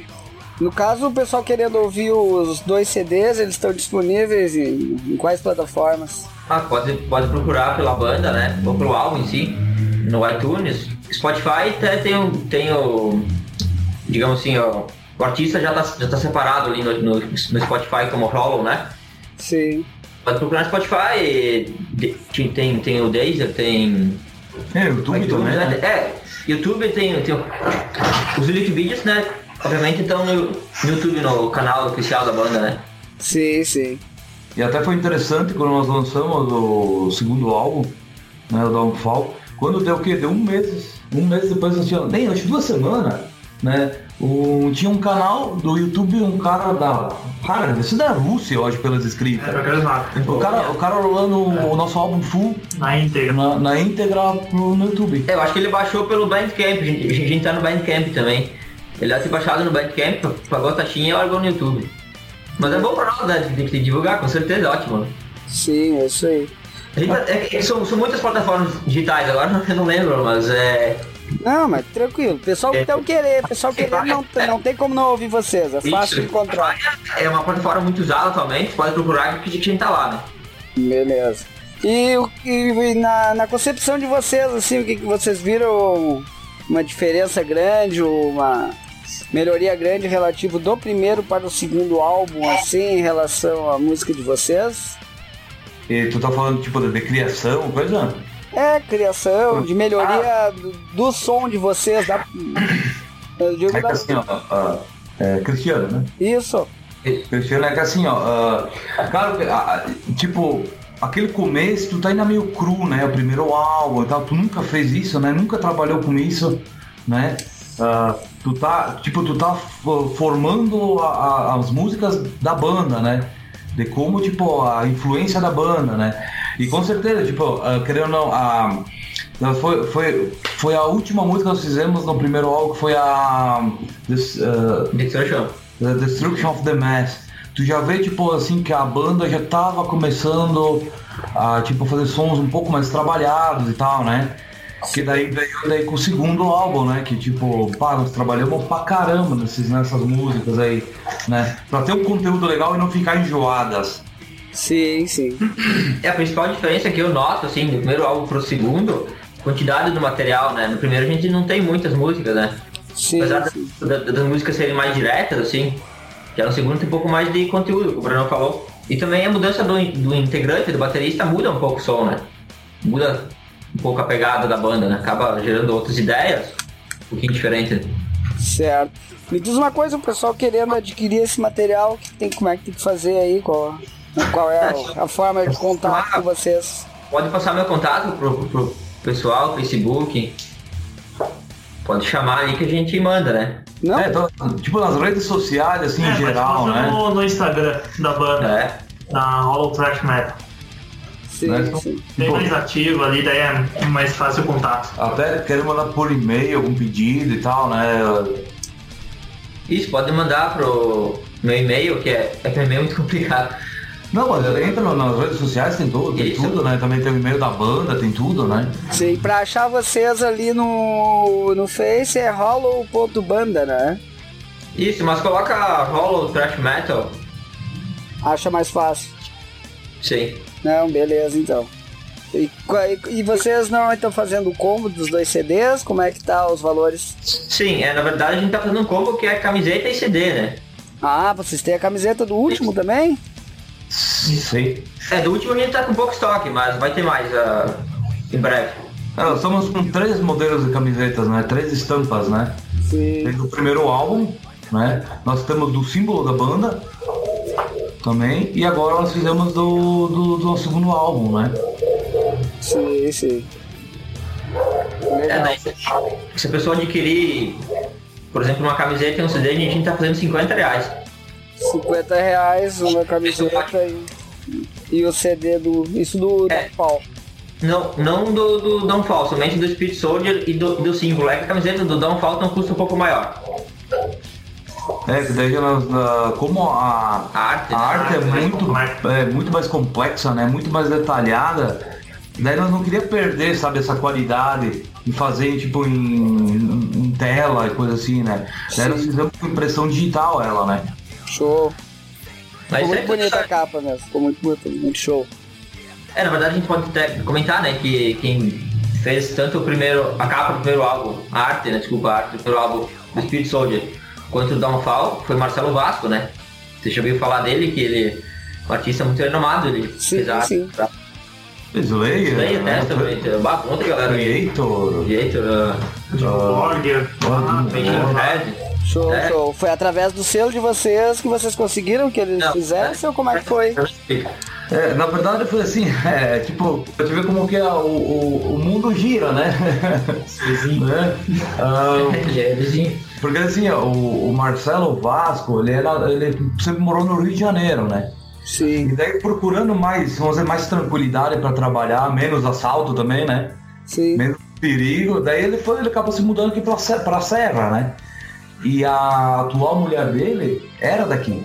[SPEAKER 1] no caso, o pessoal querendo ouvir os dois CDs, eles estão disponíveis em, em quais plataformas?
[SPEAKER 3] Ah, pode, pode procurar pela banda, né? Ou pelo álbum em si, no iTunes. Spotify até tem o, tem o digamos assim, ó, o artista já tá, já tá separado ali no, no, no Spotify como Hollow, né?
[SPEAKER 1] Sim.
[SPEAKER 3] Pode procurar no Spotify, de- tem, tem o Deezer, tem
[SPEAKER 2] É, YouTube
[SPEAKER 3] iTunes,
[SPEAKER 2] também,
[SPEAKER 3] né?
[SPEAKER 2] né?
[SPEAKER 3] É, YouTube tem, tem o- os lyric vídeos, né? Obviamente estão no, no YouTube, no canal oficial da banda, né?
[SPEAKER 1] Sim, sim.
[SPEAKER 2] E até foi interessante quando nós lançamos o segundo álbum, né, o Downfall, quando deu o quê? Deu um mês, um mês depois tínhamos, nem, acho que duas semanas, né? O, tinha um canal do YouTube, um cara da. Cara, isso da Rússia, eu acho, pelas
[SPEAKER 4] É,
[SPEAKER 2] escritas.
[SPEAKER 4] mapas.
[SPEAKER 2] O cara, o cara rolando o nosso álbum full
[SPEAKER 4] Na íntegra.
[SPEAKER 2] na, na íntegra pro, no YouTube.
[SPEAKER 3] É, eu acho que ele baixou pelo Bandcamp, a gente, a gente tá no Bandcamp também. Ele deve ter baixado no Bandcamp, pagou a taxinha e largou no YouTube. Mas é bom pra nós, né? Tem que divulgar, com certeza, é ótimo.
[SPEAKER 1] Sim, é isso aí.
[SPEAKER 3] Gente, é, são, são muitas plataformas digitais, agora eu não lembro, mas é.
[SPEAKER 1] Não, mas tranquilo. O pessoal que então querer, o pessoal querer não, tem- não tem como não ouvir vocês. É fácil de encontrar.
[SPEAKER 3] É uma plataforma muito usada atualmente, pode procurar que a gente tá lá, né?
[SPEAKER 1] Beleza. E, e na, na concepção de vocês, assim, o que, que vocês viram? Uma diferença grande, uma melhoria grande relativo do primeiro para o segundo álbum, assim, em relação à música de vocês?
[SPEAKER 2] E tu tá falando tipo de, de criação, coisa?
[SPEAKER 1] É, criação, de melhoria do, do som de vocês, da, digo
[SPEAKER 2] É que assim, ó, ah, é, Cristiano, né?
[SPEAKER 1] isso.
[SPEAKER 2] Cristiano é que assim, ó, ah, cara, ah, tipo, aquele começo, tu tá ainda meio cru, né? O primeiro álbum e tal, tu nunca fez isso, né? Nunca trabalhou com isso, né? Ah, tu tá, tipo, tu tá fo- formando a- a- as músicas da banda, né? De como, tipo, a influência da banda, né? E com certeza, tipo, ah, querendo ou não, a, foi, foi, foi a última música que nós fizemos no primeiro álbum, que foi a. This, ah,
[SPEAKER 3] Destruction.
[SPEAKER 2] The Destruction of the Mass. Tu já vê, tipo, assim, que a banda já tava começando a, tipo, fazer sons um pouco mais trabalhados e tal, né? Que daí veio daí com o segundo álbum, né? Que, tipo, pá, nós trabalhamos pra caramba nesses, nessas músicas aí, né? Pra ter um conteúdo legal e não ficar enjoadas.
[SPEAKER 1] Sim, sim.
[SPEAKER 3] É a principal diferença que eu noto, assim, do primeiro álbum pro segundo, quantidade do material, né? No primeiro a gente não tem muitas músicas, né?
[SPEAKER 1] Sim,
[SPEAKER 3] Apesar
[SPEAKER 1] sim.
[SPEAKER 3] da- da- das músicas serem mais diretas, assim, já no segundo tem um pouco mais de conteúdo, como o Bruno falou. E também a mudança do, do integrante, do baterista, muda um pouco o som, né? Muda um pouco a pegada da banda, né? Acaba gerando outras ideias, um pouquinho diferente.
[SPEAKER 1] Certo. Me diz uma coisa, o pessoal querendo adquirir esse material, que tem, como é que tem que fazer aí? Qual, qual é a, a forma de contato com vocês?
[SPEAKER 3] Pode passar meu contato pro, pro pessoal, Facebook. Pode chamar aí que a gente manda, né?
[SPEAKER 1] Não?
[SPEAKER 2] É, então, tipo, nas redes sociais, assim,
[SPEAKER 4] É,
[SPEAKER 2] em geral, né?
[SPEAKER 4] no, no Instagram da banda,
[SPEAKER 3] É.
[SPEAKER 4] na Hollow Trash Metal.
[SPEAKER 1] Sim,
[SPEAKER 2] né?
[SPEAKER 1] sim.
[SPEAKER 4] Bem
[SPEAKER 2] Tipo,
[SPEAKER 4] mais ativo ali, daí é mais fácil o contato.
[SPEAKER 2] até querendo mandar por e-mail algum pedido e tal, né?
[SPEAKER 3] Isso, pode mandar pro meu e-mail, que é, é é muito complicado.
[SPEAKER 2] Não, mas entra nas redes sociais, tem tudo, tem
[SPEAKER 3] Isso.
[SPEAKER 2] tudo, né? Também tem o e-mail da banda, tem tudo, né?
[SPEAKER 1] Sim, pra achar vocês ali no, no Face é hollow.banda, né?
[SPEAKER 3] Isso, mas coloca Hollow Thrash Metal.
[SPEAKER 1] Acha mais fácil.
[SPEAKER 3] Sim.
[SPEAKER 1] Não, beleza então. E, e- vocês não estão fazendo o combo dos dois CDs? Como é que tá os valores?
[SPEAKER 3] Sim, é, na verdade a gente tá fazendo um combo que é camiseta e CD, né?
[SPEAKER 1] Ah, vocês têm a camiseta do último também?
[SPEAKER 2] Sim.
[SPEAKER 3] É, do último a gente tá com pouco estoque, mas vai ter mais ah, em breve.
[SPEAKER 2] É, nós estamos com três modelos de camisetas, né? Três estampas, né?
[SPEAKER 1] Sim.
[SPEAKER 2] Desde o primeiro álbum, né? Nós temos do símbolo da banda também. E agora nós fizemos do, do, do segundo álbum, né?
[SPEAKER 1] Sim, sim.
[SPEAKER 3] É,
[SPEAKER 1] Legal.
[SPEAKER 3] daí, se- se a pessoa adquirir, por exemplo, uma camiseta e um CD, a gente tá fazendo 50 reais.
[SPEAKER 1] 50 reais uma camiseta e, e o CD do. Isso do
[SPEAKER 3] É.
[SPEAKER 1] pau.
[SPEAKER 3] Não, não do, do Downfall, somente do Spirit Soldier e do, do símbolo. É que a camiseta do Downfall tem um custo um pouco maior.
[SPEAKER 2] É, que daí nós, ah, como a,
[SPEAKER 3] A arte,
[SPEAKER 2] a
[SPEAKER 3] né?
[SPEAKER 2] arte é muito, é muito mais complexa, né? Muito mais detalhada. Daí nós não queria perder, sabe, essa qualidade e fazer tipo em, em- em tela e coisa assim, né? Daí nós fizemos com impressão digital ela, né?
[SPEAKER 1] Show.
[SPEAKER 3] Mas
[SPEAKER 1] Ficou muito
[SPEAKER 3] sempre-
[SPEAKER 1] bonita a capa mesmo. Ficou muito, muito, muito show.
[SPEAKER 3] É, na verdade a gente pode até comentar, né, que quem fez tanto o primeiro, a capa do primeiro álbum, a arte, né, desculpa, a arte do primeiro álbum do Spirit Soldier, quanto do Downfall, foi Marcelo Vasco, né? Você já ouviu falar dele, que ele é um artista muito renomado, ele
[SPEAKER 1] Sim,
[SPEAKER 3] fez a arte
[SPEAKER 1] sim.
[SPEAKER 3] pra
[SPEAKER 2] Slayer,
[SPEAKER 3] Slayer,
[SPEAKER 2] né?
[SPEAKER 3] Testament, bah, outra galera.
[SPEAKER 2] Creator,
[SPEAKER 3] Creator,
[SPEAKER 4] Borger.
[SPEAKER 2] Ah,
[SPEAKER 3] Machine Head.
[SPEAKER 1] Show,
[SPEAKER 3] É.
[SPEAKER 1] show. Foi através do selo de vocês que vocês conseguiram que eles
[SPEAKER 3] Não,
[SPEAKER 1] fizessem ou como é que foi?
[SPEAKER 2] É, na verdade foi assim, é, tipo, pra te ver como que é o, o, o mundo gira, né? né? Ah,
[SPEAKER 3] é vizinho.
[SPEAKER 2] Porque assim, o, o Marcelo Vasco, ele, era, ele sempre morou no Rio de Janeiro, né?
[SPEAKER 1] Sim,
[SPEAKER 2] E daí procurando mais, vamos dizer, mais tranquilidade para trabalhar, menos assalto também, né?
[SPEAKER 1] sim.
[SPEAKER 2] Menos perigo. Daí ele foi, ele acabou se mudando aqui pra, Se- pra Serra, né? E a atual mulher dele era daqui.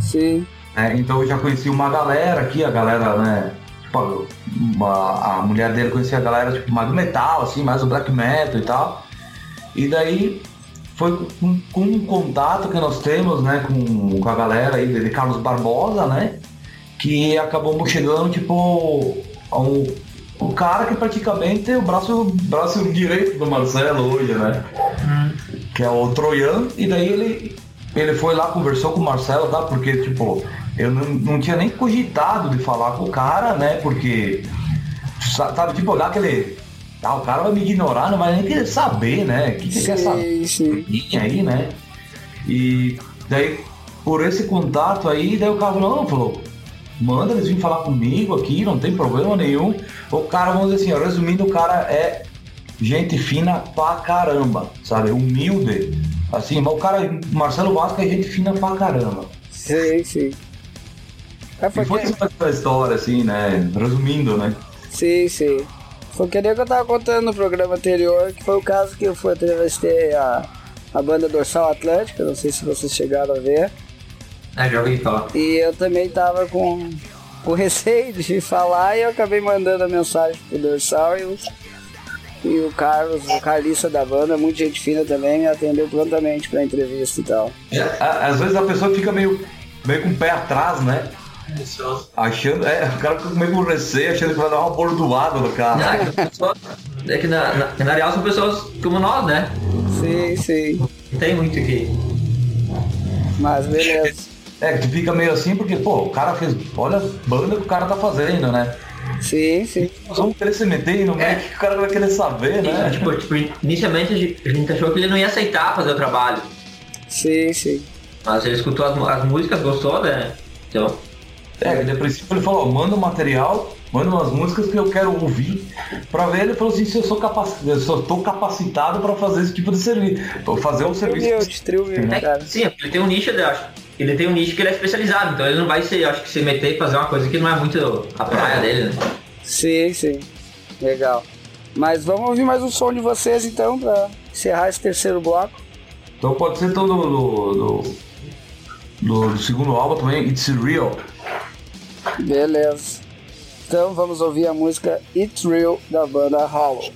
[SPEAKER 1] Sim.
[SPEAKER 2] né? então eu já conheci uma galera aqui, a galera, né? Tipo, uma- a mulher dele conhecia a galera tipo, mais do metal, assim, mais do black metal e tal. E daí foi com, com um contato que nós temos, né, com, com a galera aí de Carlos Barbosa, né? Que acabou chegando, tipo, a um, o cara que praticamente é o braço, braço direito do Marcelo hoje, né? Que é o Troian, e daí ele, ele foi lá, conversou com o Marcelo, tá? Porque, tipo, eu não, não tinha nem cogitado de falar com o cara, né? Porque, sa- sabe, tipo, olhar aquele. Ah, o cara vai me ignorar, não vai nem querer saber, né? O que você quer saber?
[SPEAKER 1] Sim,
[SPEAKER 2] aí, né? E daí, por esse contato aí, daí o cara falou, não, falou, manda eles virem falar comigo aqui, não tem problema nenhum. O cara, vamos dizer assim, ó, resumindo, o cara é gente fina pra caramba, sabe? Humilde. Assim, mas o cara, Marcelo Vasco é gente fina pra caramba.
[SPEAKER 1] Sim, sim. É,
[SPEAKER 2] E
[SPEAKER 1] foi
[SPEAKER 2] essa história, assim, né? Resumindo, né?
[SPEAKER 1] Sim, sim. Foi que nem que eu tava contando no programa anterior, que foi o caso que eu fui entrevistei a, a banda Dorsal Atlântica, não sei se vocês chegaram a ver.
[SPEAKER 3] É, já ouvi falar.
[SPEAKER 1] E eu também tava com, com receio de falar e eu acabei mandando a mensagem pro Dorsal e o, e o Carlos, o Carlista da banda, muito gente fina também, me atendeu prontamente pra entrevista e tal.
[SPEAKER 2] À- Às vezes a pessoa fica meio, meio com o pé atrás, né? Achando, é, o cara fica meio com receio, achando que vai dar uma bordoada no cara.
[SPEAKER 3] Não, é pessoas- é que na, na, na real são pessoas como nós, né?
[SPEAKER 1] Sim, sim.
[SPEAKER 3] Não tem muito que.
[SPEAKER 1] Mas beleza.
[SPEAKER 2] É, que tu fica meio assim porque, pô, o cara fez. Olha a banda que o cara tá fazendo, né?
[SPEAKER 1] Sim, sim.
[SPEAKER 2] Nós vamos querer se meter no meio
[SPEAKER 3] É.
[SPEAKER 2] que o cara vai querer saber, né?
[SPEAKER 3] Tipo, tipo, inicialmente a gente- achou que ele não ia aceitar fazer o trabalho.
[SPEAKER 1] Sim, sim.
[SPEAKER 3] Mas ele escutou as, as músicas, gostou, né? Então,
[SPEAKER 2] É, de princípio ele falou, ó, manda um material, manda umas músicas que eu quero ouvir. Pra ver, ele falou assim, se eu sou capacitado, eu só tô capacitado pra fazer esse tipo de serviço. Fazer um serviço.
[SPEAKER 1] Humilde, trio humilde,
[SPEAKER 3] é,
[SPEAKER 1] cara.
[SPEAKER 3] sim, ele tem um nicho, eu acho. Ele tem um nicho que ele é especializado, então ele não vai se, acho que se meter e fazer uma coisa que não é muito a praia dele, né?
[SPEAKER 1] Sim, sim. Legal. Mas vamos ouvir mais um som de vocês então pra encerrar esse terceiro bloco.
[SPEAKER 2] Então pode ser todo do, do, do, do segundo álbum também, It's Real,
[SPEAKER 1] Beleza. Então vamos ouvir a música It's Real da banda Hollow.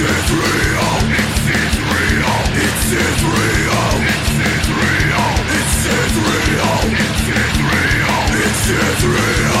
[SPEAKER 5] It's real.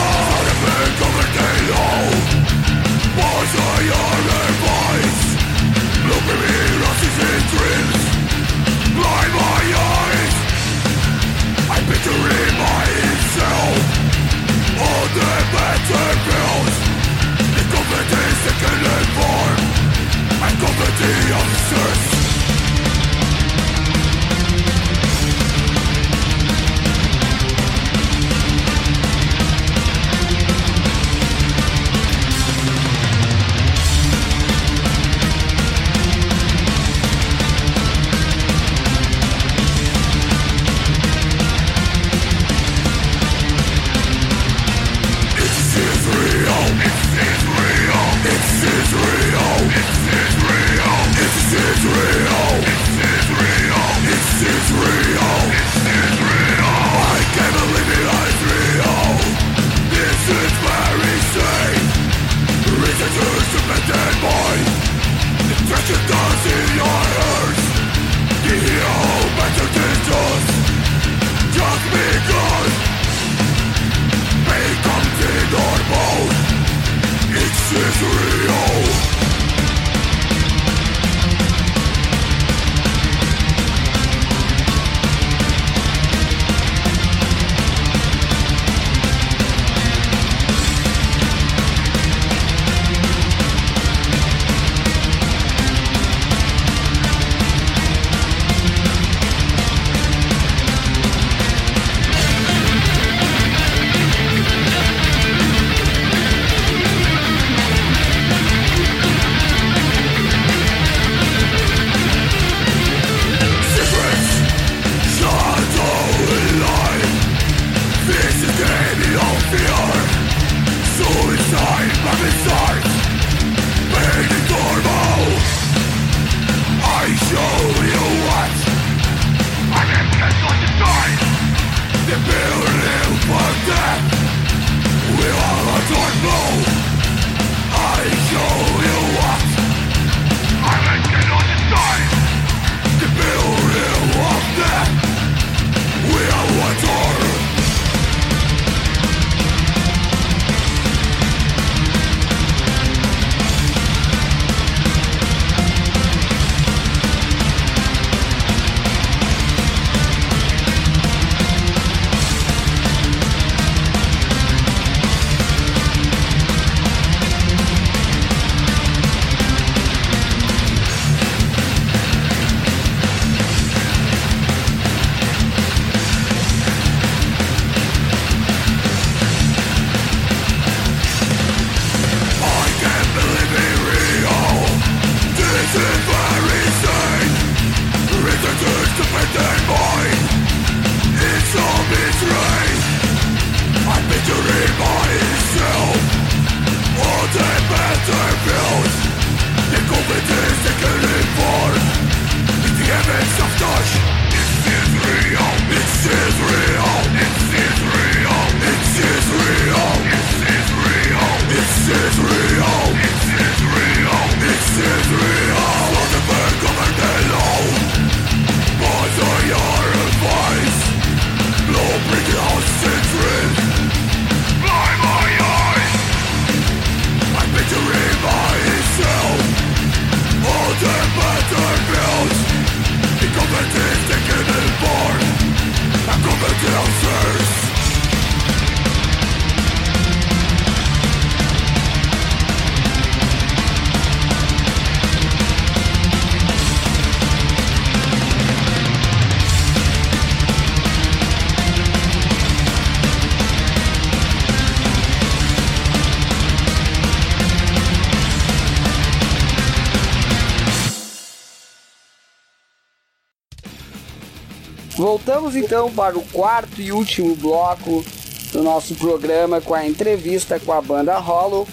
[SPEAKER 1] Voltamos então para o quarto e último bloco do nosso programa com a entrevista com a banda Hollow.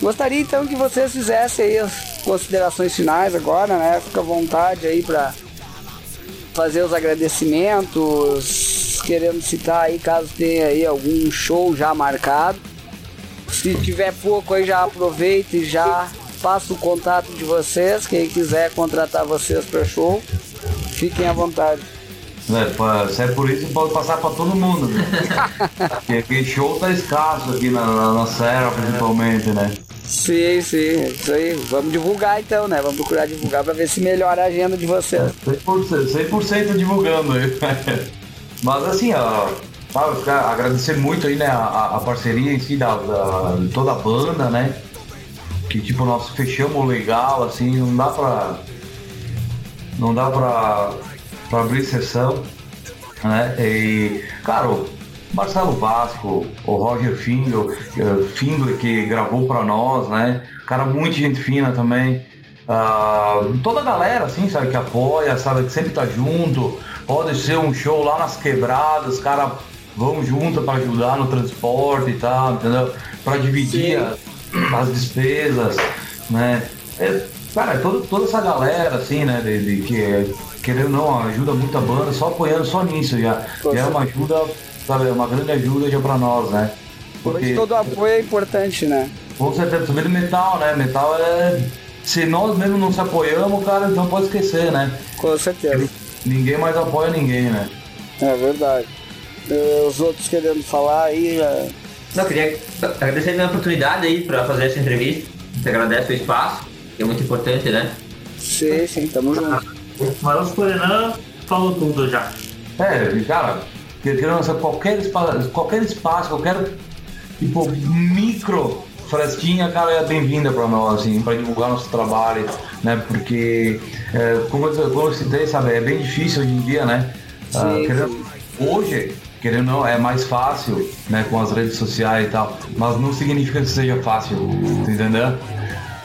[SPEAKER 1] Gostaria então que vocês fizessem aí as considerações finais agora, né? Fica à vontade aí para fazer os agradecimentos, querendo citar aí caso tenha aí algum show já marcado. Se tiver pouco aí já aproveita e já passa o contato de vocês, quem quiser contratar vocês para show, fiquem à vontade.
[SPEAKER 2] É, se é por isso, pode passar para todo mundo. Né? Porque aqui show tá escasso aqui na, na, na Serra, principalmente, né?
[SPEAKER 1] Sim, sim, isso aí. Vamos divulgar então, né? Vamos procurar divulgar para ver se melhora a agenda de vocês.
[SPEAKER 2] 100%, 100 divulgando aí. Mas assim, ó, agradecer muito aí, né, a, a parceria em si da, da, de toda a banda, né? Que tipo, nós fechamos legal, assim, não dá pra. Não dá pra para abrir sessão, né? E, claro, Marcelo Vasco, o Roger Findler, Findler que gravou para nós, né? Cara, muita gente fina também. Uh, toda a galera, assim, sabe, que apoia, sabe, que sempre tá junto. Pode ser um show lá nas quebradas, cara vão junto para ajudar no transporte e tal, entendeu? Para dividir as, as, despesas, né? É, cara, é toda, toda essa galera, assim, né, de, de que querendo não, ajuda muito a banda, só apoiando só nisso já. Já é uma ajuda, sabe, uma grande ajuda já pra nós, né?
[SPEAKER 1] Porque todo apoio é importante, né?
[SPEAKER 2] Com certeza, também metal, né? Metal é. Se nós mesmo não se apoiamos, cara, então pode esquecer, né?
[SPEAKER 1] Com certeza.
[SPEAKER 2] Ninguém mais apoia ninguém, né?
[SPEAKER 1] É verdade. Eh, os outros querendo falar aí já.
[SPEAKER 3] Não, queria agradecer a oportunidade aí para fazer essa entrevista. Te agradeço o espaço, que é muito importante, né?
[SPEAKER 1] Sim, sim, tamo junto.
[SPEAKER 4] Mas o Renan falou tudo já. É,
[SPEAKER 2] cara, querendo qualquer espaço, qualquer espaço, qualquer tipo micro frestinha, cara, é bem-vinda para nós, assim, para divulgar nosso trabalho, né? Porque, é, como, eu, como eu citei, sabe, é bem difícil hoje em dia, né? Ah, sim, querendo, hoje, querendo não, é mais fácil, né, com as redes sociais e tal, mas não significa que seja fácil, entendeu?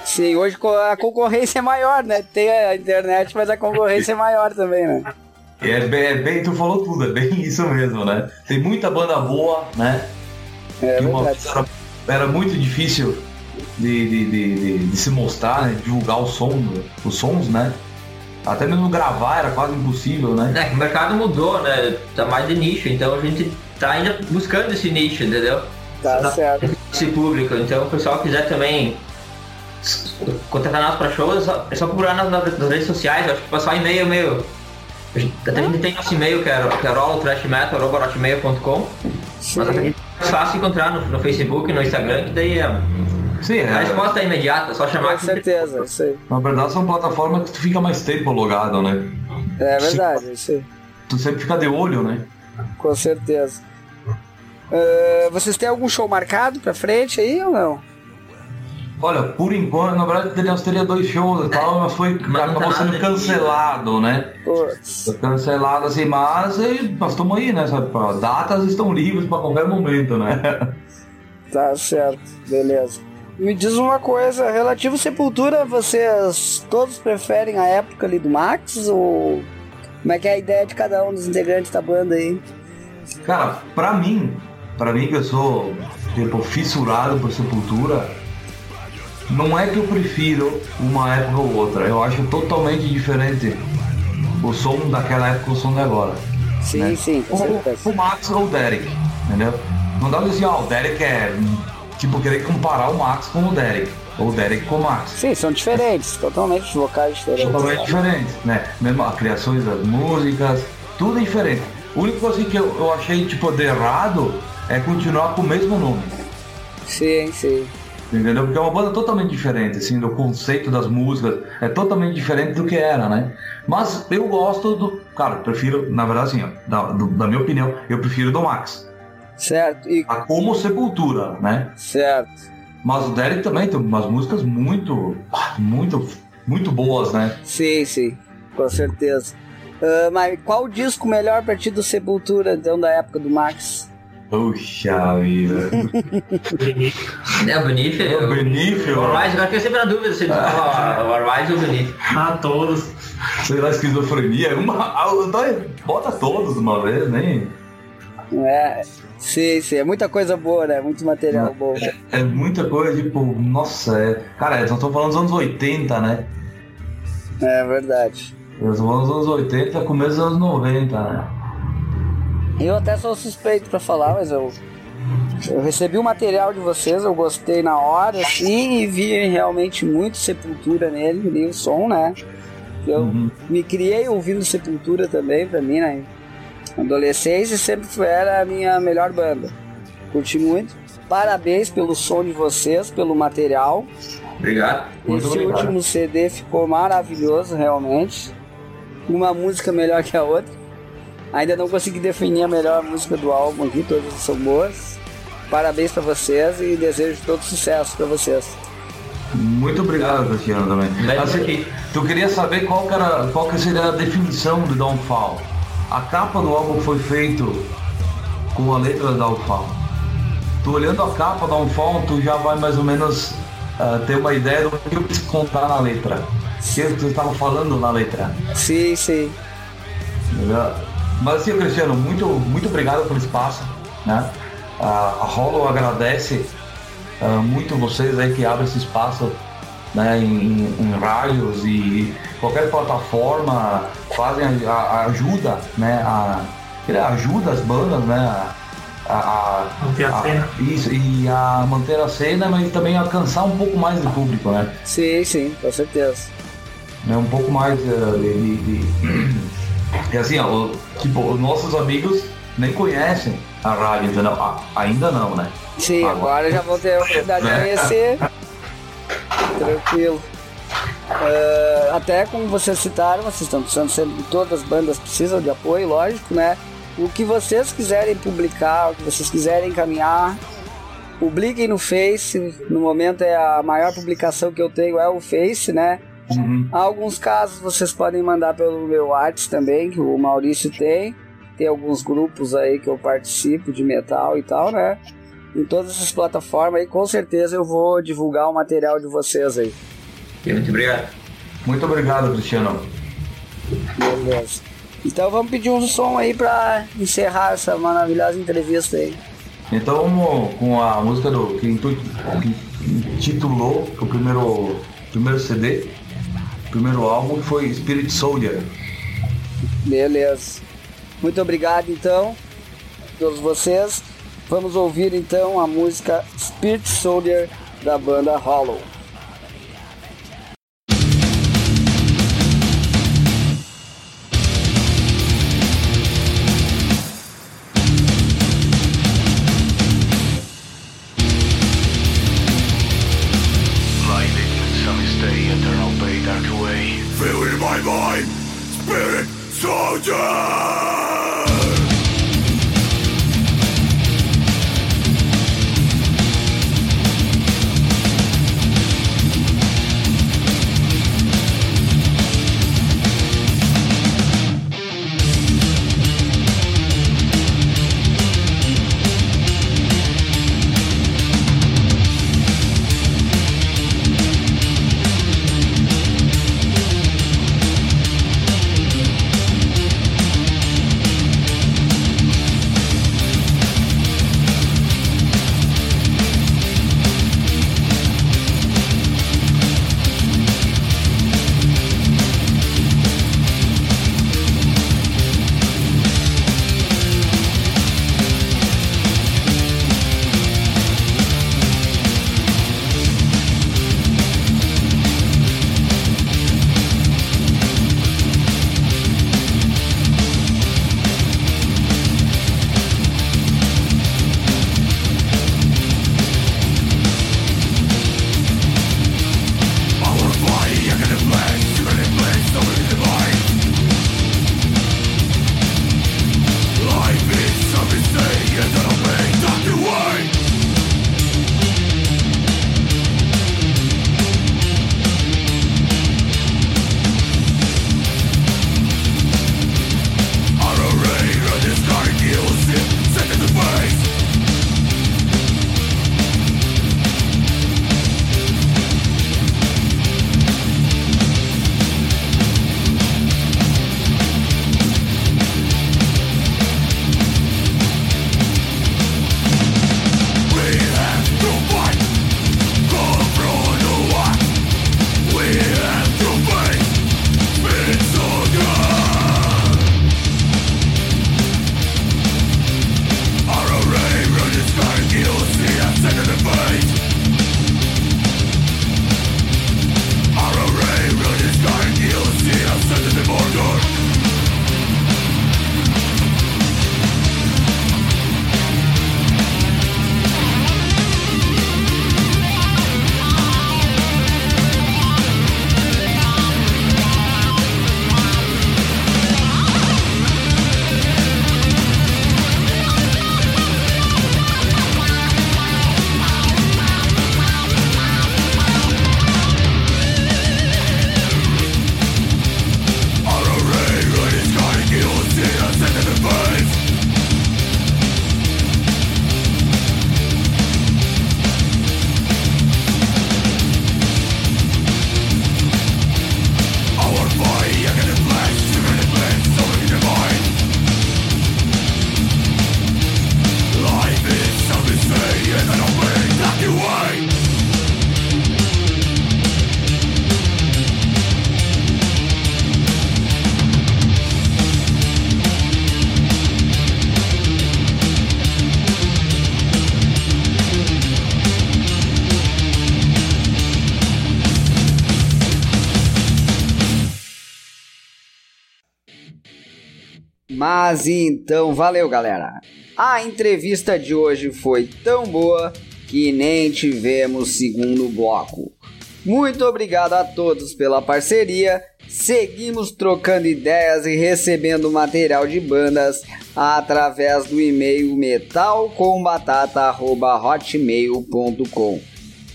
[SPEAKER 1] Sim, hoje a concorrência é maior, né? Tem a internet, mas a concorrência é maior também, né?
[SPEAKER 2] É bem, é bem, tu falou tudo, é bem isso mesmo, né? Tem muita banda boa, né?
[SPEAKER 1] É verdade.
[SPEAKER 2] Era, era, muito difícil de, de, de, de, se mostrar, né? divulgar o som, os sons, né? Até mesmo gravar era quase impossível, né?
[SPEAKER 3] É, o mercado mudou, né? Tá mais de nicho, então a gente tá ainda buscando esse nicho, entendeu?
[SPEAKER 1] Tá certo.
[SPEAKER 3] Esse público. Então o pessoal quiser também contratar nós para shows, é só, é só procurar nas, nas, redes sociais, acho que passar e-mail meu. Até a gente tem nosso e-mail que é, que é rollotrashmetal.com mas é mais fácil encontrar no, no, Facebook, no Instagram, que daí é. Sim, é. A resposta é imediata, é só chamar.
[SPEAKER 1] Com certeza, sei.
[SPEAKER 2] Na verdade são plataformas que tu fica mais tempo logado, né?
[SPEAKER 1] É verdade, sei.
[SPEAKER 2] Tu sempre fica de olho, né?
[SPEAKER 1] Com certeza. Uh, vocês têm algum show marcado pra frente aí ou não?
[SPEAKER 2] Olha, por enquanto, na verdade, nós teria dois shows e tal, mas foi acabou sendo cancelado, né? Foi cancelado assim, mas e, nós estamos aí, né? Sabe? Datas estão livres para qualquer momento, né?
[SPEAKER 1] Tá certo, beleza. Me diz uma coisa, relativo Sepultura, vocês todos preferem a época ali do Max ou como é que é a ideia de cada um dos integrantes da banda aí?
[SPEAKER 2] Cara, pra mim, pra mim que eu sou tipo fissurado por Sepultura, não é que eu prefiro uma época ou outra, eu acho totalmente diferente o som daquela época e o som de agora.
[SPEAKER 1] Sim, né? sim, com
[SPEAKER 2] o, o Max ou o Derek, entendeu? Não dá pra dizer, ó, o Derek é tipo querer comparar o Max com o Derek. Ou o Derek com o Max.
[SPEAKER 1] Sim, são diferentes, totalmente vocais diferentes.
[SPEAKER 2] Totalmente diferentes, né? Mesmo as criações das músicas, tudo é diferente. O único assim que eu, eu achei tipo de errado é continuar com o mesmo nome.
[SPEAKER 1] Sim, sim.
[SPEAKER 2] Entendeu? Porque é uma banda totalmente diferente, assim, do conceito das músicas, é totalmente diferente do que era, né? Mas eu gosto do. Cara, prefiro, na verdade, assim, ó, da, do, da minha opinião, eu prefiro do Max.
[SPEAKER 1] Certo. E...
[SPEAKER 2] A como Sepultura, né?
[SPEAKER 1] Certo.
[SPEAKER 2] Mas o Derek também tem umas músicas muito. muito. muito boas, né?
[SPEAKER 1] Sim, sim, com certeza. Uh, mas qual o disco melhor pra ti do Sepultura, então, da época do Max?
[SPEAKER 2] Puxa vida.
[SPEAKER 3] É o Benif.
[SPEAKER 2] É o Benif,
[SPEAKER 3] O. Arwise, agora fiquei sempre na dúvida se ele fala o Arwise ou o Benif.
[SPEAKER 4] A todos.
[SPEAKER 2] Sei lá, esquizofrenia. Uma, ah, dói- bota todos de uma vez, nem.
[SPEAKER 1] É, sim, sim. É muita coisa boa, né? Muito material bom.
[SPEAKER 2] É muita coisa, tipo, nossa, é. Cara, nós estamos falando dos anos 80, né?
[SPEAKER 1] É verdade.
[SPEAKER 2] Nós estamos falando dos anos 80, começo dos anos 90, né?
[SPEAKER 1] Eu até sou suspeito pra falar, mas eu, eu recebi o material de vocês, eu gostei na hora, assim, e vi realmente muito Sepultura nele, nem o som, né? Eu
[SPEAKER 2] Uhum.
[SPEAKER 1] me criei ouvindo Sepultura também, pra mim, né? Adolescência sempre foi, era a minha melhor banda. Curti muito. Parabéns pelo som de vocês, pelo material.
[SPEAKER 3] Obrigado.
[SPEAKER 2] Muito
[SPEAKER 1] Esse
[SPEAKER 2] obrigado.
[SPEAKER 1] último CD ficou maravilhoso, realmente. Uma música melhor que a outra. Ainda não consegui definir a melhor música do álbum aqui, todas são boas. Parabéns pra vocês e desejo todo sucesso pra vocês.
[SPEAKER 2] Muito obrigado, Cristiano, também. Assim, tu queria saber qual que, era, qual que seria a definição do Downfall. A capa do álbum foi feito com a letra do Downfall. Tu olhando a capa do Downfall, tu já vai mais ou menos ah, ter uma ideia do que eu quis contar na letra. O que tu estava falando na letra.
[SPEAKER 1] Sim, sim.
[SPEAKER 2] Entendeu? Mas assim, Cristiano, muito, muito obrigado pelo espaço. Né? A, a Hollow agradece ah, muito vocês aí que abrem esse espaço né, em, em- rádios e qualquer plataforma, fazem a, a- ajuda, né? A, ajuda as bandas, né? A, a-
[SPEAKER 4] Manter a cena.
[SPEAKER 2] Isso, e a manter a cena, mas também alcançar um pouco mais de público, né?
[SPEAKER 1] Sim, sim, com certeza.
[SPEAKER 2] né, um pouco mais eh, de, de, de- E assim, ó, tipo, os nossos amigos nem conhecem a rádio, entendeu? A- ainda não, né?
[SPEAKER 1] Sim, agora já vão ter a oportunidade de conhecer. Tranquilo. Ah, até como vocês citaram, vocês estão precisando sempre, todas as bandas precisam de apoio, lógico, né? O que vocês quiserem publicar, o que vocês quiserem encaminhar, publiquem no Face. No momento é a maior publicação que eu tenho é o Face, né?
[SPEAKER 2] Uhum.
[SPEAKER 1] Alguns casos vocês podem mandar pelo meu WhatsApp também, que o Maurício tem. Tem alguns grupos aí que eu participo de metal e tal, né? Em todas essas plataformas aí, com certeza eu vou divulgar o material de vocês aí.
[SPEAKER 3] Muito obrigado.
[SPEAKER 2] Muito obrigado, Cristiano.
[SPEAKER 1] Beleza. Então vamos pedir um som aí pra encerrar essa maravilhosa entrevista aí.
[SPEAKER 2] Então vamos com a música do que, intu- que intitulou o primeiro, primeiro CD, primeiro álbum, que foi Spirit Soldier.
[SPEAKER 1] Beleza. Muito obrigado então, a todos vocês. Vamos ouvir então a música Spirit Soldier da banda Hollow. Mas então, valeu galera! A entrevista de hoje foi tão boa que nem tivemos segundo bloco. Muito obrigado a todos pela parceria. Seguimos trocando ideias e recebendo material de bandas através do e-mail metalcombatata@hotmail.com.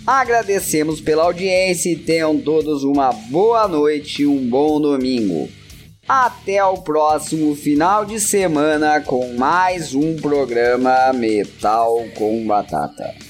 [SPEAKER 1] Agradecemos pela audiência e tenham todos uma boa noite e um bom domingo. Até o próximo final de semana com mais um programa Metal com Batata.